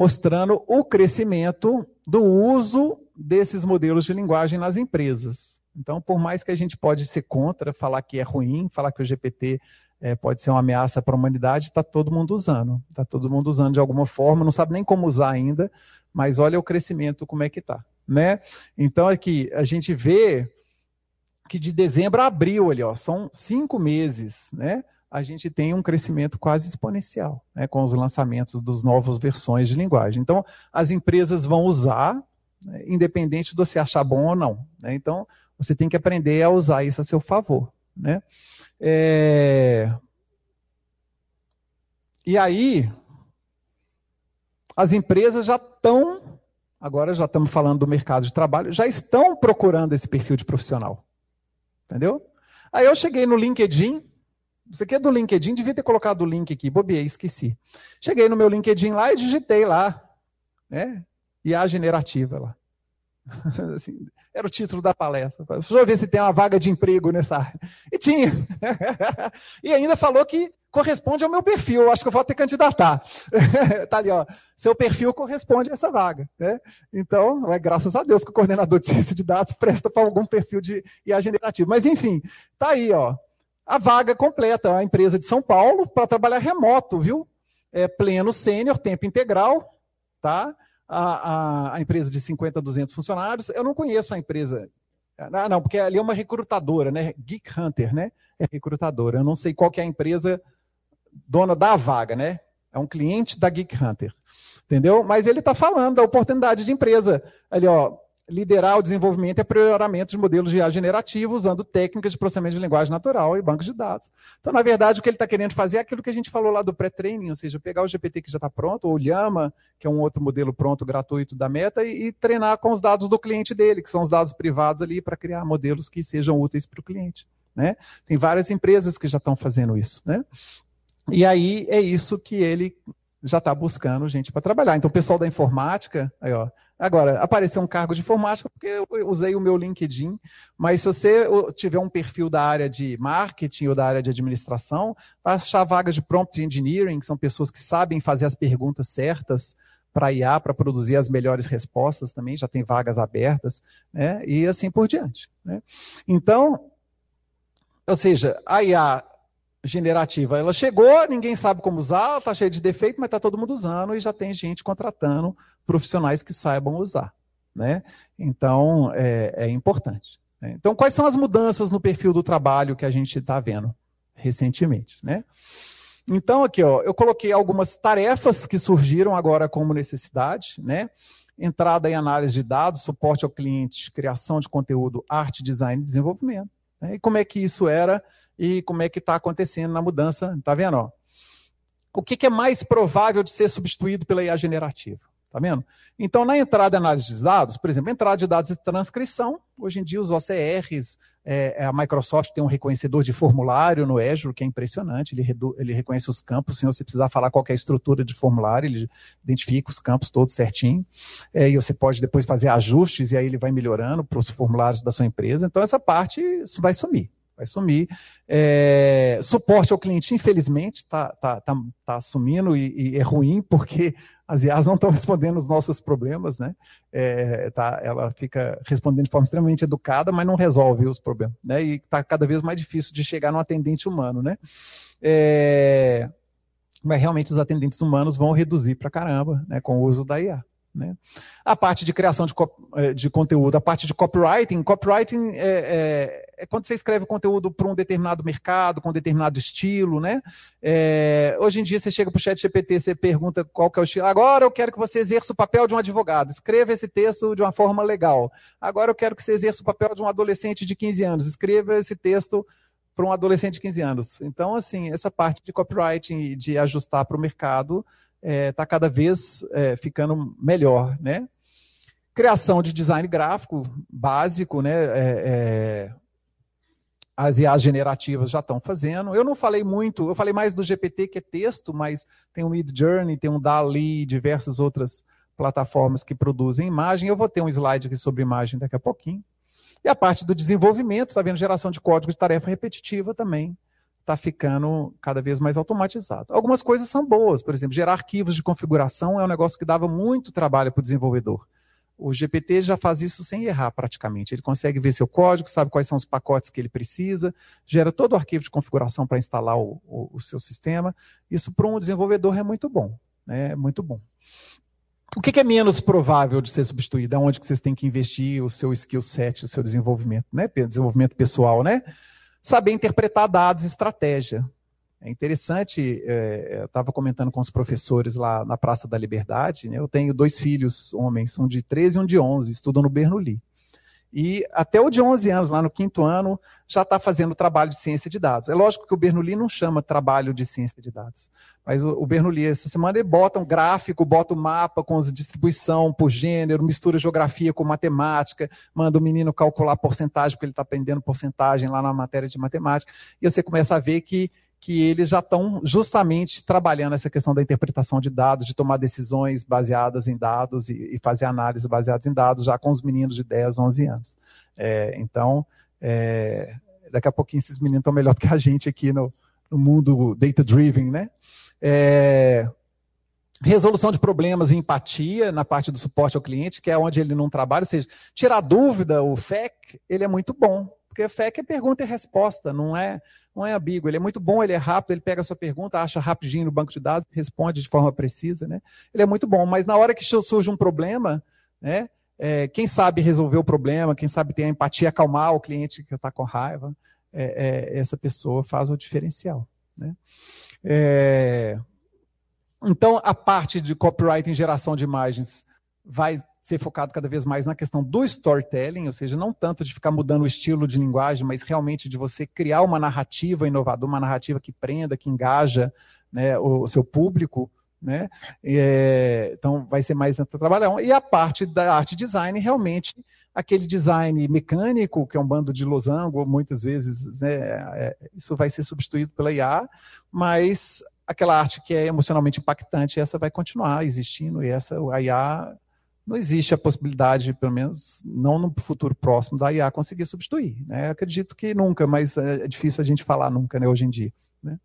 S2: mostrando o crescimento do uso desses modelos de linguagem nas empresas. Então, por mais que a gente pode ser contra, falar que é ruim, falar que o GPT é, pode ser uma ameaça para a humanidade, está todo mundo usando. Está todo mundo usando de alguma forma, não sabe nem como usar ainda, mas olha o crescimento, como é que está. Né? Então, aqui, a gente vê que de dezembro a abril, ali, ó, são cinco meses, né? A gente tem um crescimento quase exponencial, né, com os lançamentos dos novas versões de linguagem. Então, as empresas vão usar, né, independente de você achar bom ou não. Né? Então, você tem que aprender a usar isso a seu favor. Né? É... E aí, as empresas já estão, agora já estamos falando do mercado de trabalho, já estão procurando esse perfil de profissional. Entendeu? Aí eu cheguei no LinkedIn. Isso aqui é do LinkedIn, devia ter colocado o link aqui, bobiei, esqueci. Cheguei no meu LinkedIn lá e digitei lá, né? IA generativa lá. Assim, era o título da palestra. Deixa eu ver se tem uma vaga de emprego nessa área. E tinha. e ainda falou que corresponde ao meu perfil. Eu acho que eu vou ter que candidatar. tá ali, ó. Seu perfil corresponde a essa vaga. Né? Então, é graças a Deus que o coordenador de ciência de dados presta para algum perfil de IA generativo. Mas, enfim, tá aí, ó. A vaga completa, a empresa de São Paulo, para trabalhar remoto, viu? É pleno sênior, tempo integral, tá? A, a, a, empresa de 50 a 200 funcionários. Eu não conheço a empresa. Ah, não, porque ali é uma recrutadora, né? Geek Hunter, né? É recrutadora. Eu não sei qual que é a empresa dona da vaga, né? É um cliente da Geek Hunter. Entendeu? Mas ele está falando da oportunidade de empresa. Ali, ó, liderar o desenvolvimento e aprimoramento de modelos de IA generativos usando técnicas de processamento de linguagem natural e bancos de dados. Então, na verdade, o que ele está querendo fazer é aquilo que a gente falou lá do pré-training, ou seja, pegar o GPT que já está pronto, ou o Llama, que é um outro modelo pronto, gratuito da Meta, e, e treinar com os dados do cliente dele, que são os dados privados ali, para criar modelos que sejam úteis para o cliente. Né? Tem várias empresas que já estão fazendo isso. Né? E aí é isso que ele já está buscando gente para trabalhar. Então, o pessoal da informática, aí, ó, agora, apareceu um cargo de informática porque eu usei o meu LinkedIn, mas se você tiver um perfil da área de marketing ou da área de administração, achar vagas de prompt engineering, que são pessoas que sabem fazer as perguntas certas para IA, para produzir as melhores respostas também, já tem vagas abertas, né? e assim por diante. Né? Então, ou seja, a IA generativa. Ela chegou, ninguém sabe como usar, está cheia de defeito, mas está todo mundo usando e já tem gente contratando profissionais que saibam usar. Né? Então, é, é importante. Né? Então, quais são as mudanças no perfil do trabalho que a gente está vendo recentemente? Né? Então, aqui, ó, eu coloquei algumas tarefas que surgiram agora como necessidade, né? Entrada em análise de dados, suporte ao cliente, criação de conteúdo, arte, design e desenvolvimento. Né? E como é que isso era e como é que está acontecendo na mudança. Está vendo? Ó? O que, que, é mais provável de ser substituído pela IA generativa? Está vendo? Então, na entrada e análise de dados, por exemplo, entrada de dados e transcrição, hoje em dia os OCRs, é, é, a Microsoft tem um reconhecedor de formulário no Azure, que é impressionante, ele, ele reconhece os campos, sem você precisar falar qualquer estrutura de formulário, ele identifica os campos todos certinho, é, e você pode depois fazer ajustes, e aí ele vai melhorando para os formulários da sua empresa, então essa parte vai sumir vai sumir. É, suporte ao cliente, infelizmente, está tá, tá, tá sumindo e, e, é ruim, porque as IAs não estão respondendo os nossos problemas, né? É, tá, ela fica respondendo de forma extremamente educada, mas não resolve os problemas, né? E está cada vez mais difícil de chegar no atendente humano, né? É, mas realmente os atendentes humanos vão reduzir para caramba, né? Com o uso da IA. Né? A parte de criação de, eh, de, conteúdo, a parte de copywriting. Copywriting é, é, quando você escreve conteúdo para um determinado mercado, com um determinado estilo. Né? É, hoje em dia você chega para o chat GPT, você pergunta qual que é o estilo. Agora eu quero que você exerça o papel de um advogado. Escreva esse texto de uma forma legal. Agora eu quero que você exerça o papel de um adolescente de 15 anos. Escreva esse texto para um adolescente de 15 anos. Então, assim, essa parte de copywriting e de ajustar para o mercado está é, tá cada vez é, ficando melhor, né? Criação de design gráfico básico, né? É, é as IAs generativas já estão fazendo. Eu não falei muito, eu falei mais do GPT, que é texto, mas tem o Mid Journey, tem o Dali, diversas outras plataformas que produzem imagem. Eu vou ter um slide aqui sobre imagem daqui a pouquinho. E a parte do desenvolvimento, está vendo geração de código de tarefa repetitiva também está ficando cada vez mais automatizado. Algumas coisas são boas, por exemplo, gerar arquivos de configuração é um negócio que dava muito trabalho para o desenvolvedor. O GPT já faz isso sem errar praticamente. Ele consegue ver seu código, sabe quais são os pacotes que ele precisa, gera todo o arquivo de configuração para instalar o, o, o, seu sistema. Isso para um desenvolvedor é muito bom. Né? É muito bom. O que, que, é menos provável de ser substituído? Onde que vocês têm que investir o seu skill set, o seu desenvolvimento, né? Desenvolvimento pessoal, né? Saber interpretar dados e estratégia. É interessante, é, eu estava comentando com os professores lá na Praça da Liberdade, né, eu tenho dois filhos homens, um de 13 e um de 11, estudam no Bernoulli. E até o de 11 anos, lá no quinto ano, já está fazendo trabalho de ciência de dados. É lógico que o Bernoulli não chama trabalho de ciência de dados, mas o, o Bernoulli, essa semana, ele bota um gráfico, bota um mapa com distribuição por gênero, mistura geografia com matemática, manda o menino calcular porcentagem, porque ele está aprendendo porcentagem lá na matéria de matemática, e você começa a ver que que eles já estão justamente trabalhando essa questão da interpretação de dados, de tomar decisões baseadas em dados e, e fazer análise baseadas em dados, já com os meninos de 10, 11 anos. É, então, é, daqui a pouquinho esses meninos estão melhor do que a gente aqui no, no mundo data-driven, né? É, resolução de problemas e empatia na parte do suporte ao cliente, que é onde ele não trabalha, ou seja, tirar dúvida, o FEC, ele é muito bom, porque FEC é pergunta e resposta, não é não é ambíguo, ele é muito bom, ele é rápido, ele pega a sua pergunta, acha rapidinho no banco de dados, responde de forma precisa, né? Ele é muito bom, mas na hora que surge um problema, né? É, quem sabe resolver o problema, quem sabe ter a empatia, acalmar o cliente que está com raiva, é, é, essa pessoa faz o diferencial. Né? É, então, a parte de copyright em geração de imagens vai ser focado cada vez mais na questão do storytelling, ou seja, não tanto de ficar mudando o estilo de linguagem, mas realmente de você criar uma narrativa inovadora, uma narrativa que prenda, que engaja né, o, seu público. Né? É, então vai ser mais trabalhar. E a parte da arte design, realmente, aquele design mecânico, que é um bando de losango, muitas vezes, né, é, isso vai ser substituído pela IA, mas aquela arte que é emocionalmente impactante, essa vai continuar existindo, e essa a IA não existe a possibilidade, pelo menos não no futuro próximo, da IA conseguir substituir. Né? Acredito que nunca, mas é, é difícil a gente falar nunca né, hoje em dia. Né?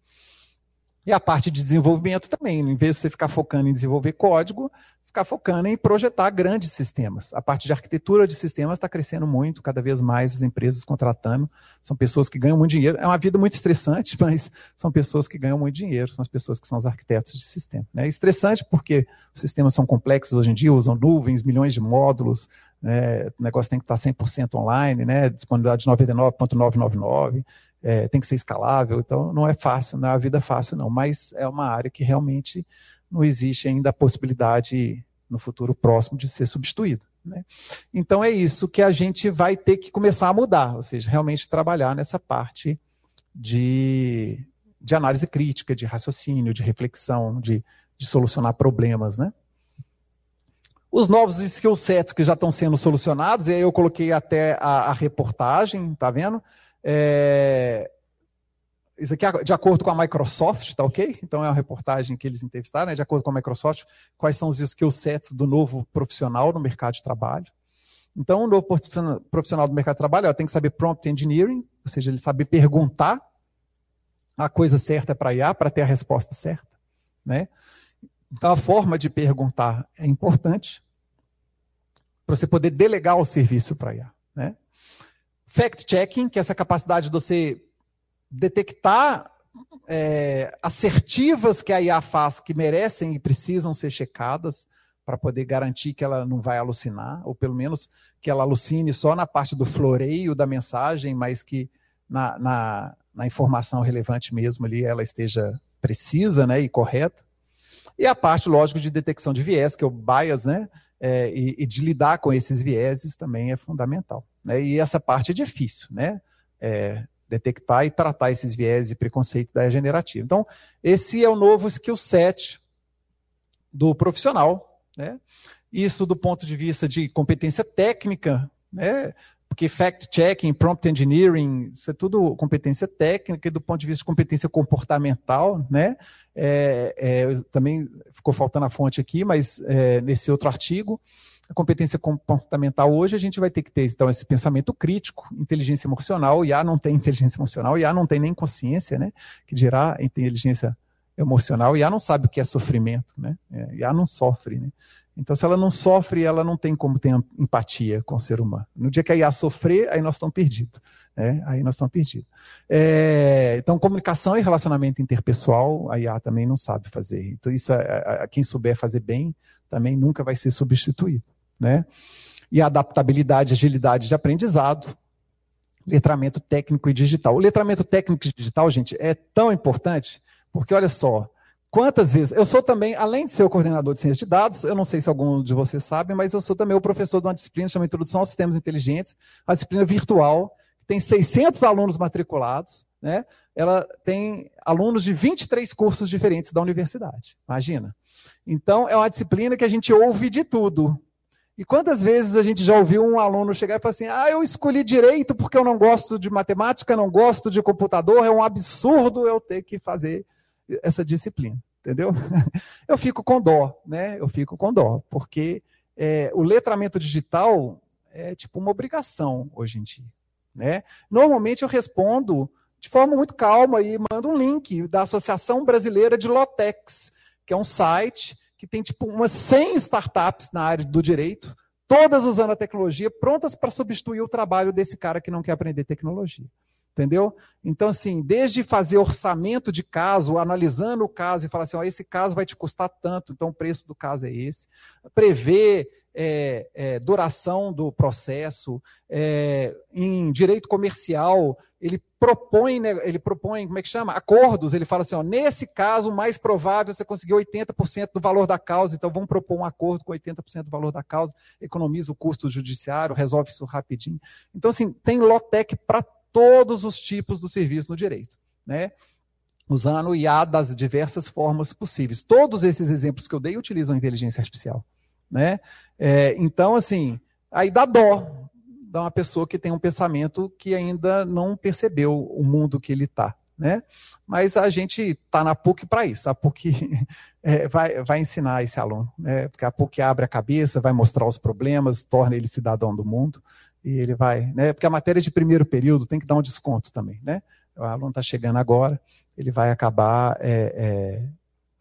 S2: E a parte de desenvolvimento também, em vez de você ficar focando em desenvolver código, ficar focando em projetar grandes sistemas. A parte de arquitetura de sistemas está crescendo muito, cada vez mais as empresas contratando. São pessoas que ganham muito dinheiro. É uma vida muito estressante, mas são pessoas que ganham muito dinheiro, são as pessoas que são os arquitetos de sistema. É estressante porque os sistemas são complexos hoje em dia, usam nuvens, milhões de módulos, né? o negócio tem que estar 100% online, né? disponibilidade 99.999, é, tem que ser escalável, então não é fácil, não é uma vida fácil não, mas é uma área que realmente não existe ainda a possibilidade no futuro próximo de ser substituído. Né? Então é isso que a gente vai ter que começar a mudar, ou seja, realmente trabalhar nessa parte de, de análise crítica, de raciocínio, de reflexão, de, de solucionar problemas. Né? Os novos skill sets que já estão sendo solucionados, e aí eu coloquei até a, a reportagem, tá vendo? É, isso aqui é de acordo com a Microsoft, tá ok? Então é uma reportagem que eles entrevistaram, né, de acordo com a Microsoft, quais são os skill sets do novo profissional no mercado de trabalho. Então, o novo profissional do mercado de trabalho tem que saber prompt engineering, ou seja, ele saber perguntar a coisa certa para IA, para ter a resposta certa. Né? Então, a forma de perguntar é importante para você poder delegar o serviço para IA. Né? Fact-checking, que é essa capacidade de você detectar é, assertivas que a IA faz que merecem e precisam ser checadas para poder garantir que ela não vai alucinar, ou pelo menos que ela alucine só na parte do floreio da mensagem, mas que na, na, na informação relevante mesmo ali ela esteja precisa né, e correta. E a parte, lógico, de detecção de viés, que é o bias, né? É, e, e, de lidar com esses vieses também é fundamental. Né? E essa parte é difícil, né? É, detectar e tratar esses viés e preconceito da regenerativa. Então, esse é o novo skill set do profissional. Né? Isso do ponto de vista de competência técnica, né? porque fact-checking, prompt engineering, isso é tudo competência técnica, e do ponto de vista de competência comportamental, né? É, é, também ficou faltando a fonte aqui, mas é, nesse outro artigo, A competência comportamental hoje a gente vai ter que ter então esse pensamento crítico, inteligência emocional. IA não tem inteligência emocional, IA não tem nem consciência, né? Que dirá inteligência emocional. IA não sabe o que é sofrimento, né? IA não sofre, né? Então, se ela não sofre, ela não tem como ter empatia com o ser humano. No dia que a IA sofrer, aí nós estamos perdidos. Né? Aí nós estamos perdidos. É, então, comunicação e relacionamento interpessoal, a IA também não sabe fazer. Então, isso, a, a, quem souber fazer bem, também nunca vai ser substituído. Né? E adaptabilidade, agilidade de aprendizado, letramento técnico e digital. O letramento técnico e digital, gente, é tão importante, porque olha só, quantas vezes. Eu sou também, além de ser o coordenador de ciência de dados, eu não sei se algum de vocês sabe, mas eu sou também o professor de uma disciplina chamada Introdução aos Sistemas Inteligentes, a disciplina virtual, que tem 600 alunos matriculados, né? Ela tem alunos de 23 cursos diferentes da universidade. Imagina. Então, é uma disciplina que a gente ouve de tudo. E quantas vezes a gente já ouviu um aluno chegar e falar assim: ah, eu escolhi direito porque eu não gosto de matemática, não gosto de computador, é um absurdo eu ter que fazer essa disciplina, entendeu? Eu fico com dó, né? Eu fico com dó, porque é, o letramento digital é tipo uma obrigação hoje em dia, né? Normalmente eu respondo de forma muito calma e mando um link da Associação Brasileira de Lotex, que é um site que tem tipo umas 100 startups na área do direito, todas usando a tecnologia, prontas para substituir o trabalho desse cara que não quer aprender tecnologia. Entendeu? Então, assim, desde fazer orçamento de caso, analisando o caso e falar assim: ó, esse caso vai te custar tanto, então o preço do caso é esse. Prever é, é, duração do processo. É, em direito comercial, ele propõe, né, ele propõe, como é que chama? Acordos. Ele fala assim: ó, nesse caso, o mais provável é você conseguir 80% do valor da causa, então vamos propor um acordo com 80% do valor da causa, economiza o custo judiciário, resolve isso rapidinho. Então, assim, tem Lotec para todos os tipos do serviço no direito, né? Usando o IA das diversas formas possíveis. Todos esses exemplos que eu dei utilizam inteligência artificial, né? É, então, assim, aí dá dó da uma pessoa que tem um pensamento que ainda não percebeu o mundo que ele está. Né? Mas a gente está na PUC para isso. A PUC é, vai, vai ensinar esse aluno, né? porque a PUC abre a cabeça, vai mostrar os problemas, torna ele cidadão do mundo e ele vai, né? Porque a matéria de primeiro período tem que dar um desconto também, né? O aluno está chegando agora, ele vai acabar é, é,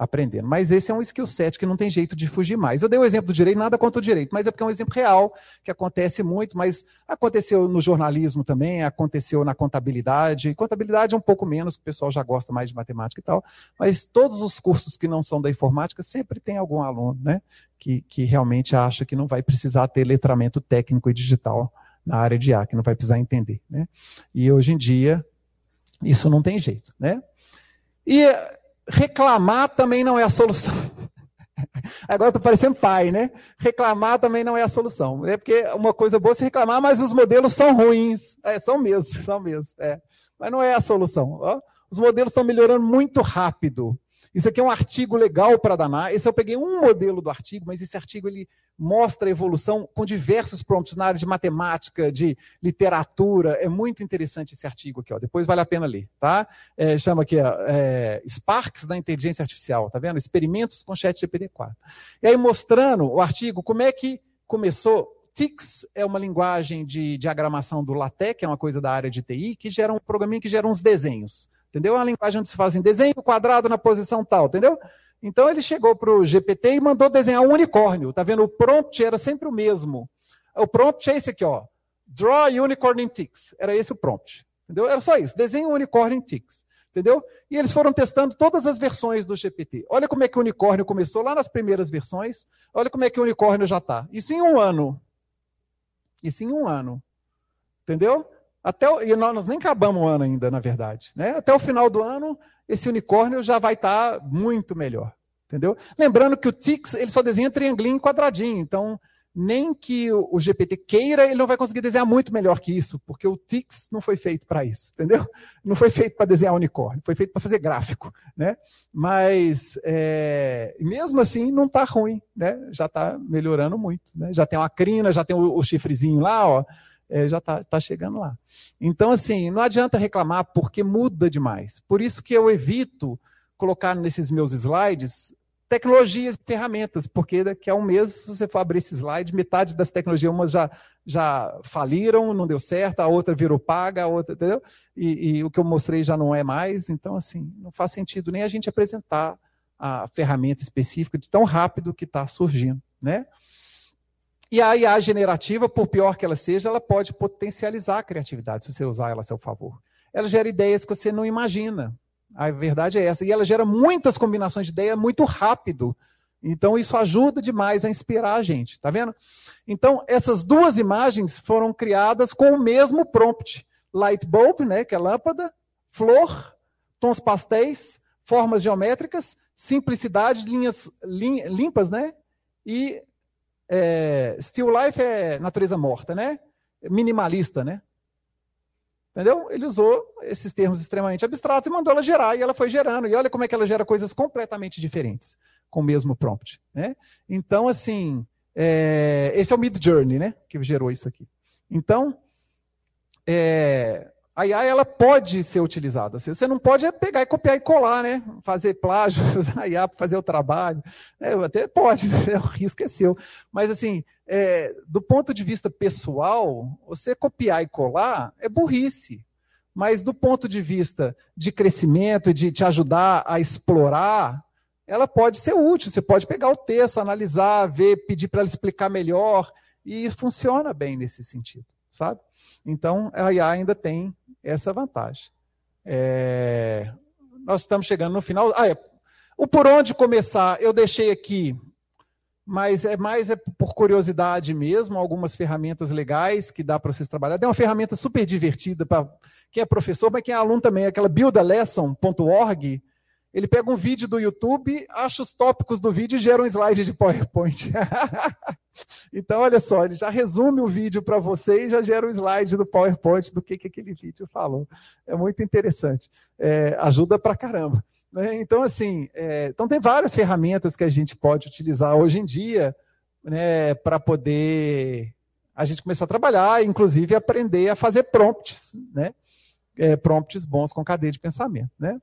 S2: aprendendo. Mas esse é um skill set que não tem jeito de fugir mais. Eu dei o um exemplo do direito, nada contra o direito, mas é porque é um exemplo real, que acontece muito, mas aconteceu no jornalismo também, aconteceu na contabilidade. Contabilidade é um pouco menos, o pessoal já gosta mais de matemática e tal, mas todos os cursos que não são da informática sempre tem algum aluno, né? Que, que realmente acha que não vai precisar ter letramento técnico e digital na área de A, que não vai precisar entender. Né? E hoje em dia, isso não tem jeito. Né? E reclamar também não é a solução. Agora estou parecendo pai, né? Reclamar também não é a solução. É porque uma coisa boa é se reclamar, mas os modelos são ruins. É, são mesmo, são mesmo. É. Mas não é a solução. Ó, os modelos estão melhorando muito rápido. Isso aqui é um artigo legal para danar. Esse eu peguei um modelo do artigo, mas esse artigo ele mostra a evolução com diversos prompts na área de matemática, de literatura. É muito interessante esse artigo aqui. Ó. Depois vale a pena ler. Tá? É, chama aqui ó, é, Sparks da Inteligência Artificial. Tá vendo? Experimentos com Chat GPT-4. E aí mostrando o artigo como é que começou TIX é uma linguagem de diagramação do LaTeX, que é uma coisa da área de TI, que gera um programinha que gera uns desenhos. Entendeu? É uma linguagem onde se faz assim, desenho quadrado na posição tal, entendeu? Então ele chegou para o GPT e mandou desenhar um unicórnio. Tá vendo? O prompt era sempre o mesmo. O prompt é esse aqui, ó. Draw unicorn in ticks. Era esse o prompt. Entendeu? Era só isso. Desenha um unicórnio em ticks. Entendeu? E eles foram testando todas as versões do GPT. Olha como é que o unicórnio começou lá nas primeiras versões. Olha como é que o unicórnio já está. Isso em um ano. Isso em um ano. Entendeu? Até o, e nós nem acabamos o ano ainda, na verdade. Né? Até o final do ano, esse unicórnio já vai estar tá muito melhor. Entendeu? Lembrando que o Tix ele só desenha triangulinho e quadradinho. Então, nem que o GPT queira, ele não vai conseguir desenhar muito melhor que isso, porque o Tix não foi feito para isso, entendeu? Não foi feito para desenhar unicórnio, foi feito para fazer gráfico, né? Mas é, mesmo assim não está ruim, né? Já está melhorando muito, né? Já tem uma crina, já tem o, o chifrezinho lá, ó é, já está tá chegando lá. Então, assim, não adianta reclamar porque muda demais. Por isso que eu evito colocar nesses meus slides tecnologias e ferramentas, porque daqui a um mês, se você for abrir esse slide, metade das tecnologias, umas já, já faliram, não deu certo, a outra virou paga, a outra, entendeu? E, e, o que eu mostrei já não é mais, então, assim, não faz sentido nem a gente apresentar a ferramenta específica de tão rápido que está surgindo, né? E a IA generativa, por pior que ela seja, ela pode potencializar a criatividade, se você usar ela a seu favor. Ela gera ideias que você não imagina. A verdade é essa. E ela gera muitas combinações de ideia muito rápido. Então, isso ajuda demais a inspirar a gente, tá vendo? Então, essas duas imagens foram criadas com o mesmo prompt. Light bulb, né, que é lâmpada, flor, tons pastéis, formas geométricas, simplicidade, linhas limpas, né? E é, still life é natureza morta, né? Minimalista, né? Entendeu? Ele usou esses termos extremamente abstratos e mandou ela gerar, e ela foi gerando. E olha como é que ela gera coisas completamente diferentes com o mesmo prompt. Né? Então, assim, é, esse é o Mid Journey, né? Que gerou isso aqui. Então, é, a IA ela pode ser utilizada. Você não pode pegar e copiar e colar, né? Fazer plágio, usar a IA para fazer o trabalho. É, até pode, né? o risco é seu. Mas, assim, é, do ponto de vista pessoal, você copiar e colar é burrice. Mas do ponto de vista de crescimento e de te ajudar a explorar, ela pode ser útil. Você pode pegar o texto, analisar, ver, pedir para ela explicar melhor, e funciona bem nesse sentido, sabe? Então, a IA ainda tem essa vantagem. É, nós estamos chegando no final. Ah, é, o por onde começar eu deixei aqui, mas é mais é por curiosidade mesmo, algumas ferramentas legais que dá para vocês trabalhar. Tem uma ferramenta super divertida para quem é professor, mas quem é aluno também, aquela buildalesson.org. Ele pega um vídeo do YouTube, acha os tópicos do vídeo e gera um slide de PowerPoint. Então, olha só, ele já resume o vídeo para você e já gera um slide do PowerPoint do que, que aquele vídeo falou. É muito interessante. É, ajuda para caramba. Né? Então, assim, é, então tem várias ferramentas que a gente pode utilizar hoje em dia né, para poder a gente começar a trabalhar, inclusive aprender a fazer prompts, né? É, prompts bons com cadeia de pensamento, né?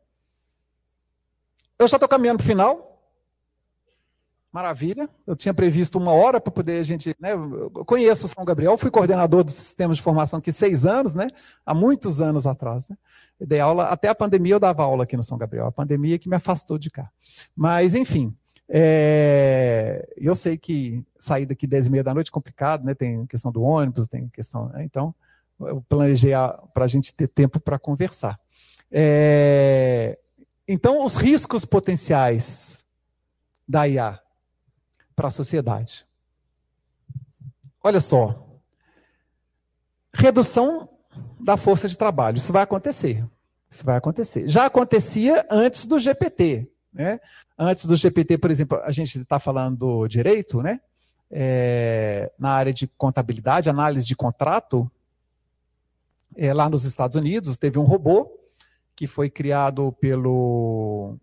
S2: Eu já estou caminhando para o final. Maravilha. Eu tinha previsto uma hora para poder a gente. Né, eu conheço São Gabriel, fui coordenador do sistema de formação aqui seis anos, né? Há muitos anos atrás. Né? Eu dei aula, até a pandemia eu dava aula aqui no São Gabriel. A pandemia que me afastou de cá. Mas, enfim. É, eu sei que sair daqui dez e meia da noite é complicado, né? Tem questão do ônibus, tem questão. Né? Então, eu planejei para a gente ter tempo para conversar. É, então, os riscos potenciais da IA para a sociedade. Olha só. Redução da força de trabalho. Isso vai acontecer. Isso vai acontecer. Já acontecia antes do GPT. Né? Antes do GPT, por exemplo, a gente está falando do direito, né? É, na área de contabilidade, análise de contrato, é, lá nos Estados Unidos, teve um robô que foi criado pelo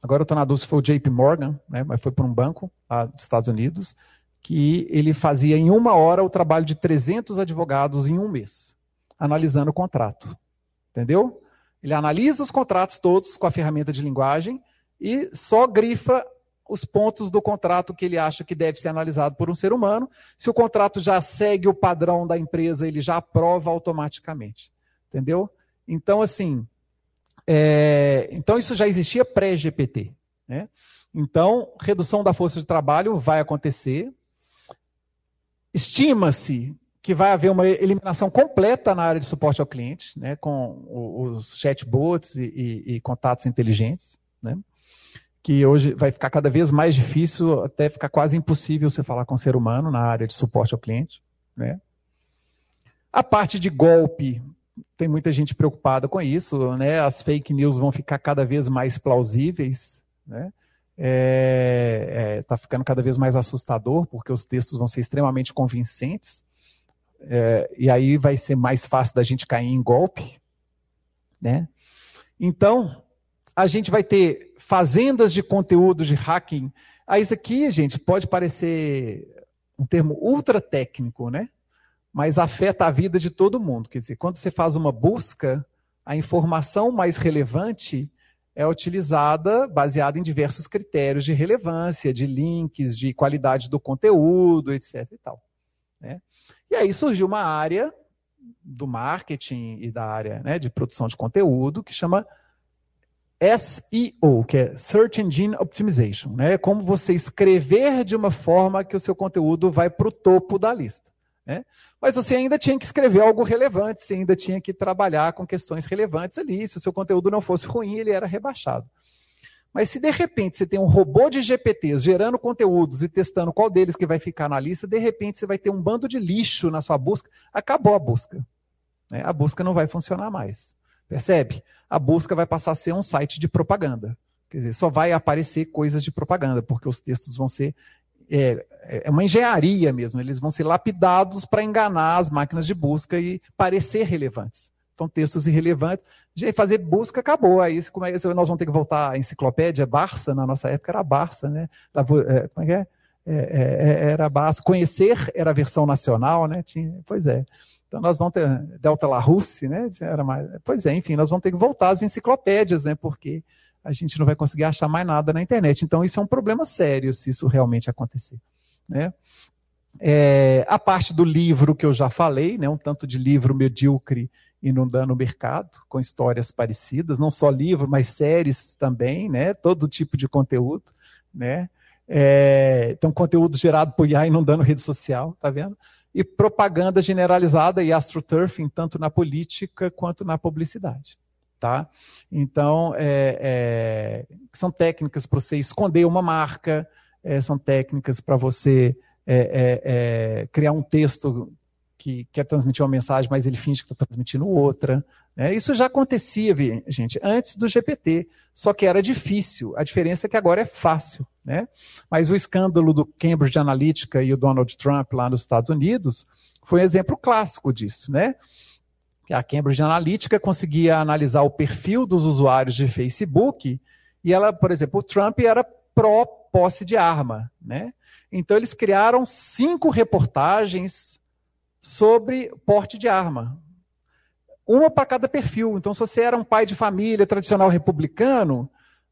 S2: agora eu estou na dúvida se foi o JP Morgan, né, mas foi por um banco lá dos Estados Unidos, que ele fazia em uma hora o trabalho de 300 advogados em um mês, analisando o contrato. Entendeu? Ele analisa os contratos todos com a ferramenta de linguagem e só grifa os pontos do contrato que ele acha que deve ser analisado por um ser humano. Se o contrato já segue o padrão da empresa, ele já aprova automaticamente. Entendeu? Então, assim, é, então, isso já existia pré-GPT. Né? Então, redução da força de trabalho vai acontecer. Estima-se que vai haver uma eliminação completa na área de suporte ao cliente, né, com os chatbots e, e, e contatos inteligentes, né, que hoje vai ficar cada vez mais difícil, até ficar quase impossível você falar com o ser humano na área de suporte ao cliente. Né. A parte de golpe tem muita gente preocupada com isso, né? As fake news vão ficar cada vez mais plausíveis, né? É, é, tá ficando cada vez mais assustador, porque os textos vão ser extremamente convincentes, é, e aí vai ser mais fácil da gente cair em golpe, né? Então, a gente vai ter fazendas de conteúdo de hacking. Ah, isso aqui, gente, pode parecer um termo ultra técnico, né? Mas afeta a vida de todo mundo. Quer dizer, quando você faz uma busca, a informação mais relevante é utilizada baseada em diversos critérios de relevância, de links, de qualidade do conteúdo, etc. E, tal, né? e aí surgiu uma área do marketing e da área né, de produção de conteúdo que chama SEO, que é Search Engine Optimization, né? Como você escrever de uma forma que o seu conteúdo vai para o topo da lista. Né? Mas você ainda tinha que escrever algo relevante, você ainda tinha que trabalhar com questões relevantes ali. Se o seu conteúdo não fosse ruim, ele era rebaixado. Mas se de repente você tem um robô de GPTs gerando conteúdos e testando qual deles que vai ficar na lista, de repente você vai ter um bando de lixo na sua busca, acabou a busca. Né? A busca não vai funcionar mais. Percebe? A busca vai passar a ser um site de propaganda. Quer dizer, só vai aparecer coisas de propaganda, porque os textos vão ser. É, é uma engenharia mesmo, eles vão ser lapidados para enganar as máquinas de busca e parecer relevantes. Então, textos irrelevantes. De fazer busca acabou. Aí como é, nós vamos ter que voltar à enciclopédia Barça, na nossa época era Barça, né? É, como é que é? É, é? é, era Barça. Conhecer era a versão nacional, né? Tinha, pois é. Então nós vamos ter Delta Larousse, né? Era mais, pois é, enfim, nós vamos ter que voltar às enciclopédias, né? Porque a gente não vai conseguir achar mais nada na internet. Então isso é um problema sério se isso realmente acontecer, né? É, a parte do livro que eu já falei, né? Um tanto de livro medíocre inundando o mercado com histórias parecidas, não só livro, mas séries também, né? Todo tipo de conteúdo, né? É, então, conteúdo gerado por IA inundando rede social, tá vendo? e propaganda generalizada e astroturfing, tanto na política quanto na publicidade. Tá? Então, é, é, são técnicas para você esconder uma marca, é, são técnicas para você é, é, é, criar um texto que quer transmitir uma mensagem, mas ele finge que está transmitindo outra. Né? Isso já acontecia, gente, antes do GPT, só que era difícil. A diferença é que agora é fácil. Né? Mas o escândalo do Cambridge Analytica e o Donald Trump lá nos Estados Unidos foi um exemplo clássico disso. Né? A Cambridge Analytica conseguia analisar o perfil dos usuários de Facebook e ela, por exemplo, o Trump era pró-posse de arma. Né? Então eles criaram cinco reportagens sobre porte de arma. Uma para cada perfil. Então, se você era um pai de família tradicional republicano,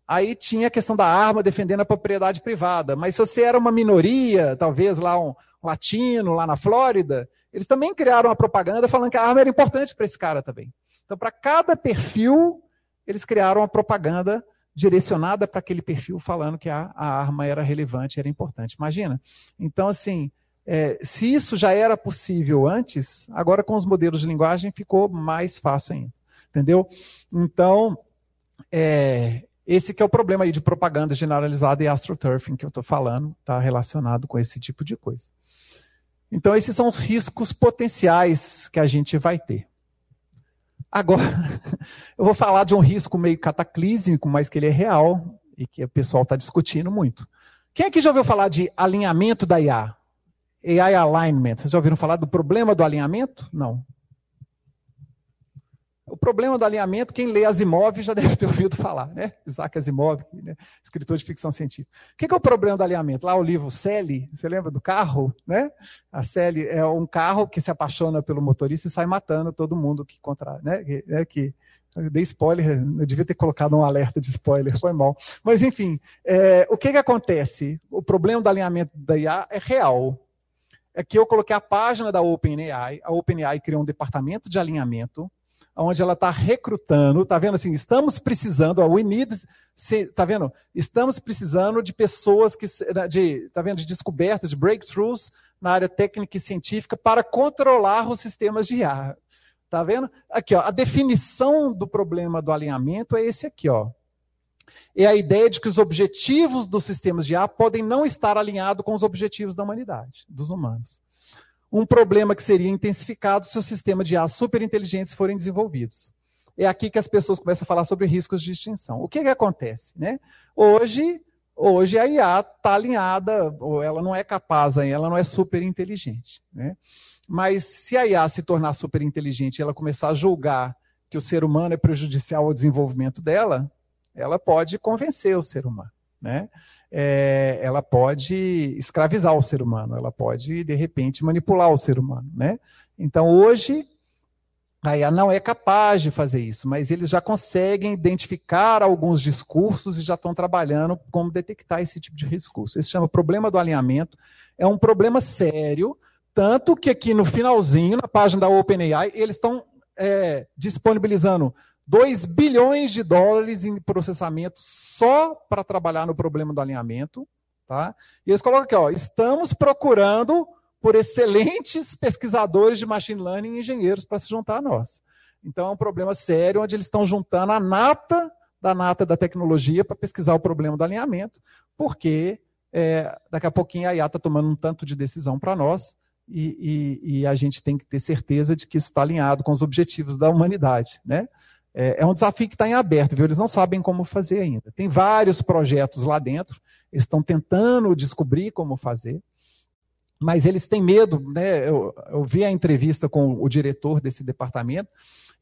S2: aí tinha a questão da arma defendendo a propriedade privada. Mas se você era uma minoria, talvez lá um latino, lá na Flórida, eles também criaram uma propaganda falando que a arma era importante para esse cara também. Então, para cada perfil, eles criaram uma propaganda direcionada para aquele perfil, falando que a, a arma era relevante, era importante. Imagina? Então, assim, é, se isso já era possível antes, agora com os modelos de linguagem ficou mais fácil ainda. Entendeu? Então, é, esse que é o problema aí de propaganda generalizada e astroturfing que eu estou falando, está relacionado com esse tipo de coisa. Então, esses são os riscos potenciais que a gente vai ter. Agora, eu vou falar de um risco meio cataclísmico, mas que ele é real e que o pessoal está discutindo muito. Quem aqui já ouviu falar de alinhamento da IA? AI alignment. Vocês já ouviram falar do problema do alinhamento? Não. O problema do alinhamento, quem lê Asimov já deve ter ouvido falar, né? Isaac Asimov, né? escritor de ficção científica. O que é o problema do alinhamento? Lá o livro Sally, você lembra do carro, né? A Sally é um carro que se apaixona pelo motorista e sai matando todo mundo que contra, né? Que, é, que eu dei spoiler, eu devia ter colocado um alerta de spoiler, foi mal. Mas enfim, é, o que que acontece? O problema do alinhamento da IA é real é que eu coloquei a página da OpenAI. A OpenAI criou um departamento de alinhamento, onde ela está recrutando, tá vendo assim, estamos precisando, we need, tá vendo? Estamos precisando de pessoas que, de, tá vendo, de descobertas, de breakthroughs na área técnica e científica para controlar os sistemas de IA. Tá vendo? Aqui, ó, a definição do problema do alinhamento é esse aqui, ó é a ideia de que os objetivos dos sistemas de IA podem não estar alinhados com os objetivos da humanidade, dos humanos. Um problema que seria intensificado se o sistema de IA superinteligentes forem desenvolvidos. É aqui que as pessoas começam a falar sobre riscos de extinção. O que, que acontece? Né? Hoje, hoje a IA está alinhada, ou ela não é capaz, ela não é superinteligente. Né? Mas se a IA se tornar superinteligente e ela começar a julgar que o ser humano é prejudicial ao desenvolvimento dela, ela pode convencer o ser humano, né? É, ela pode escravizar o ser humano, ela pode, de repente, manipular o ser humano, né? Então, hoje, A IA não é capaz de fazer isso, mas eles já conseguem identificar alguns discursos e já estão trabalhando como detectar esse tipo de discurso. Isso se chama problema do alinhamento. É um problema sério, tanto que aqui no finalzinho, na página da OpenAI, eles estão é, disponibilizando 2 bilhões de dólares em processamento só para trabalhar no problema do alinhamento. Tá? E eles colocam aqui, ó, estamos procurando por excelentes pesquisadores de machine learning e engenheiros para se juntar a nós. Então é um problema sério onde eles estão juntando a nata da nata da tecnologia para pesquisar o problema do alinhamento, porque é, daqui a pouquinho a IA está tomando um tanto de decisão para nós e, e, e, a gente tem que ter certeza de que isso está alinhado com os objetivos da humanidade. Né? É, é um desafio que está em aberto, viu? eles não sabem como fazer ainda. Tem vários projetos lá dentro, eles estão tentando descobrir como fazer mas eles têm medo, né? Eu, eu, vi a entrevista com o diretor desse departamento,